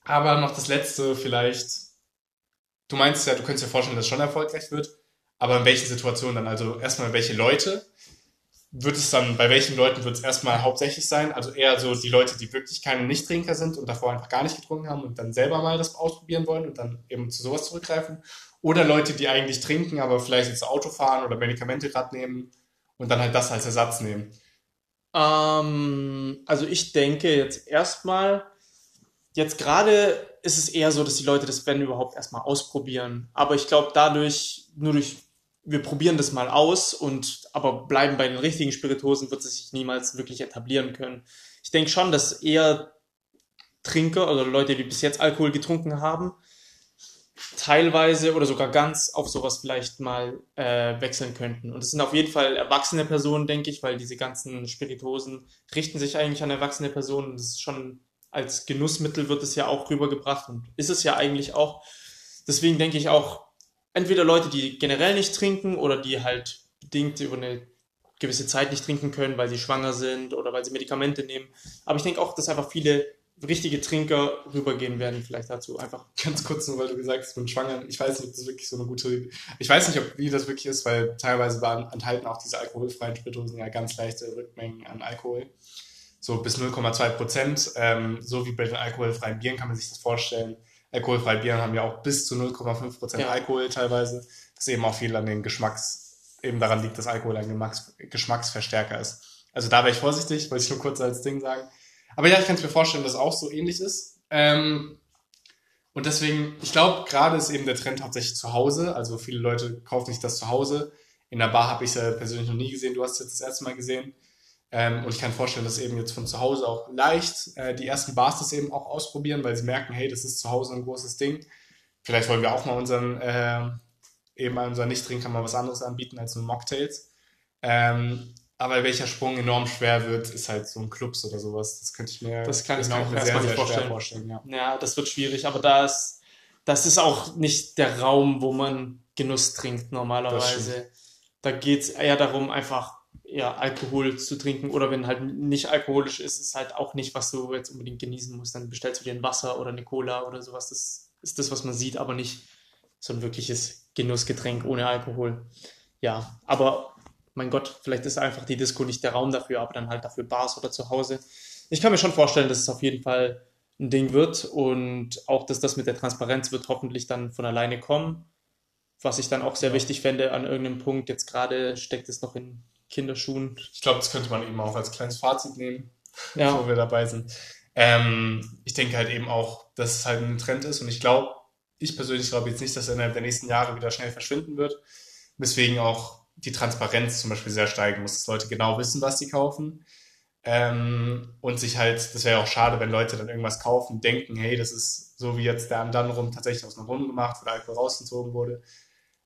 Speaker 1: aber noch das letzte vielleicht. Du meinst ja, du könntest dir vorstellen, dass es schon erfolgreich wird. Aber in welchen Situationen dann? Also erstmal welche Leute? Wird es dann, bei welchen Leuten wird es erstmal hauptsächlich sein? Also eher so die Leute, die wirklich keine Nichttrinker sind und davor einfach gar nicht getrunken haben und dann selber mal das ausprobieren wollen und dann eben zu sowas zurückgreifen. Oder Leute, die eigentlich trinken, aber vielleicht jetzt Auto fahren oder Medikamente gerade nehmen und dann halt das als Ersatz nehmen.
Speaker 2: Ähm, also ich denke jetzt erstmal, jetzt gerade ist es eher so, dass die Leute das, wenn überhaupt, erstmal ausprobieren. Aber ich glaube, dadurch, nur durch, wir probieren das mal aus und aber bleiben bei den richtigen Spiritosen, wird es sich niemals wirklich etablieren können. Ich denke schon, dass eher Trinker oder Leute, die bis jetzt Alkohol getrunken haben, teilweise oder sogar ganz auf sowas vielleicht mal äh, wechseln könnten. Und es sind auf jeden Fall erwachsene Personen, denke ich, weil diese ganzen Spiritosen richten sich eigentlich an erwachsene Personen. Das ist schon als Genussmittel wird es ja auch rübergebracht und ist es ja eigentlich auch. Deswegen denke ich auch, entweder Leute, die generell nicht trinken oder die halt bedingt über eine gewisse Zeit nicht trinken können, weil sie schwanger sind oder weil sie Medikamente nehmen. Aber ich denke auch, dass einfach viele richtige Trinker rübergehen werden, vielleicht dazu einfach.
Speaker 1: Ganz kurz nur, weil du gesagt hast, ich bin schwanger. Ich weiß nicht, ob das wirklich so eine gute. Ich weiß nicht, ob wie das wirklich ist, weil teilweise enthalten auch diese alkoholfreien Spirituosen ja ganz leichte Rückmengen an Alkohol. So bis 0,2 Prozent. Ähm, so wie bei den alkoholfreien Bieren kann man sich das vorstellen. Alkoholfreie Bieren haben ja auch bis zu 0,5 Prozent
Speaker 2: Ja.
Speaker 1: Alkohol teilweise. Das eben auch viel an den Geschmacks, eben daran liegt, dass Alkohol ein Geschmacks, Geschmacksverstärker ist. Also da wäre ich vorsichtig, wollte ich nur kurz als Ding sagen. Aber ja, ich kann es mir vorstellen, dass es auch so ähnlich ist. Ähm, und deswegen, ich glaube, gerade ist eben der Trend hauptsächlich zu Hause. Also viele Leute kaufen sich das zu Hause. In der Bar habe ich es ja persönlich noch nie gesehen. Du hast es jetzt das erste Mal gesehen. Ähm, und ich kann vorstellen, dass eben jetzt von zu Hause auch leicht äh, die ersten Bars das eben auch ausprobieren, weil sie merken, hey, das ist zu Hause ein großes Ding. Vielleicht wollen wir auch mal unseren, äh, eben mal unseren Nicht-Trinker mal was anderes anbieten als nur Mocktails. Ähm, aber welcher Sprung enorm schwer wird, ist halt so ein Clubs oder sowas. Das könnte ich mir,
Speaker 2: Das kann ich mir auch
Speaker 1: sehr,
Speaker 2: erstmal
Speaker 1: sehr
Speaker 2: nicht
Speaker 1: schwer
Speaker 2: vorstellen.
Speaker 1: vorstellen. Ja.
Speaker 2: Ja, das wird schwierig, aber da ist, das ist auch nicht der Raum, wo man Genuss trinkt normalerweise. Da geht es eher darum, einfach ja, Alkohol zu trinken oder wenn halt nicht alkoholisch ist, ist halt auch nicht, was du jetzt unbedingt genießen musst. Dann bestellst du dir ein Wasser oder eine Cola oder sowas. Das ist das, was man sieht, aber nicht so ein wirkliches Genussgetränk ohne Alkohol. Ja, aber mein Gott, vielleicht ist einfach die Disco nicht der Raum dafür, aber dann halt dafür Bars oder zu Hause. Ich kann mir schon vorstellen, dass es auf jeden Fall ein Ding wird und auch, dass das mit der Transparenz wird hoffentlich dann von alleine kommen. Was ich dann auch sehr
Speaker 1: Ja.
Speaker 2: wichtig fände an irgendeinem Punkt. Jetzt gerade steckt es noch in Kinderschuhen.
Speaker 1: Ich glaube, das könnte man eben auch als kleines Fazit nehmen,
Speaker 2: Ja,
Speaker 1: wo wir dabei sind. Ähm, ich denke halt eben auch, dass es halt ein Trend ist und ich glaube, ich persönlich glaube jetzt nicht, dass er innerhalb der nächsten Jahre wieder schnell verschwinden wird. Weswegen auch die Transparenz zum Beispiel sehr steigen muss, dass Leute genau wissen, was sie kaufen. Ähm, und sich halt, das wäre ja auch schade, wenn Leute dann irgendwas kaufen, denken, hey, das ist so wie jetzt der dann rum tatsächlich aus einem Rum gemacht, wo der Alkohol rausgezogen wurde.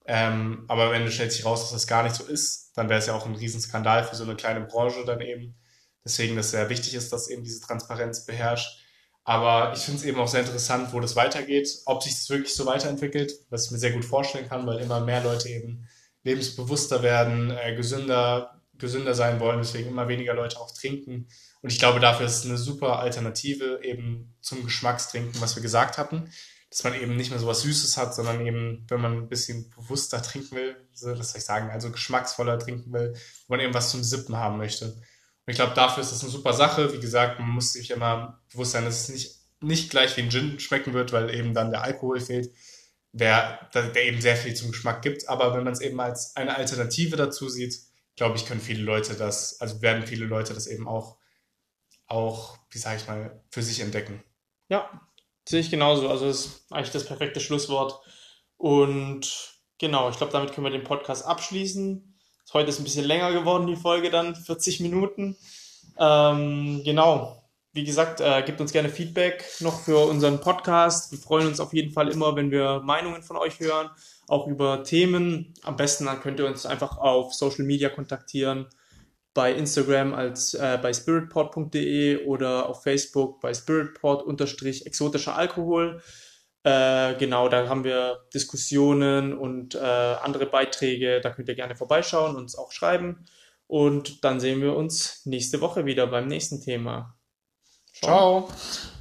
Speaker 1: Ähm, aber am Ende stellt sich raus, dass das gar nicht so ist, dann wäre es ja auch ein Riesenskandal für so eine kleine Branche dann eben. Deswegen, dass es sehr wichtig ist, dass eben diese Transparenz beherrscht. Aber ich finde es eben auch sehr interessant, wo das weitergeht, ob sich das wirklich so weiterentwickelt, was ich mir sehr gut vorstellen kann, weil immer mehr Leute eben lebensbewusster werden, äh, gesünder, gesünder sein wollen, deswegen immer weniger Leute auch trinken. Und ich glaube, dafür ist es eine super Alternative eben zum Geschmackstrinken, was wir gesagt hatten. Dass man eben nicht mehr so was Süßes hat, sondern eben, wenn man ein bisschen bewusster trinken will, so, was soll ich sagen, also geschmacksvoller trinken will, wo man eben was zum Sippen haben möchte. Und ich glaube, dafür ist das eine super Sache. Wie gesagt, man muss sich immer bewusst sein, dass es nicht, nicht gleich wie ein Gin schmecken wird, weil eben dann der Alkohol fehlt, der, der eben sehr viel zum Geschmack gibt. Aber wenn man es eben als eine Alternative dazu sieht, glaube ich, können viele Leute das, also werden viele Leute das eben auch, auch, wie sage ich mal, für sich entdecken.
Speaker 2: Ja, sehe ich genauso. Also das ist eigentlich das perfekte Schlusswort. Und genau, ich glaube, damit können wir den Podcast abschließen. Heute ist ein bisschen länger geworden, die Folge dann, 40 Minuten. Ähm, genau. Wie gesagt, äh, gebt uns gerne Feedback noch für unseren Podcast. Wir freuen uns auf jeden Fall immer, wenn wir Meinungen von euch hören, auch über Themen. Am besten dann könnt ihr uns einfach auf Social Media kontaktieren bei Instagram als äh, bei spiritport.de oder auf Facebook bei spiritport-exotischer Alkohol. Äh, genau, da haben wir Diskussionen und äh, andere Beiträge. Da könnt ihr gerne vorbeischauen, uns auch schreiben. Und dann sehen wir uns nächste Woche wieder beim nächsten Thema.
Speaker 1: Ciao. Ciao.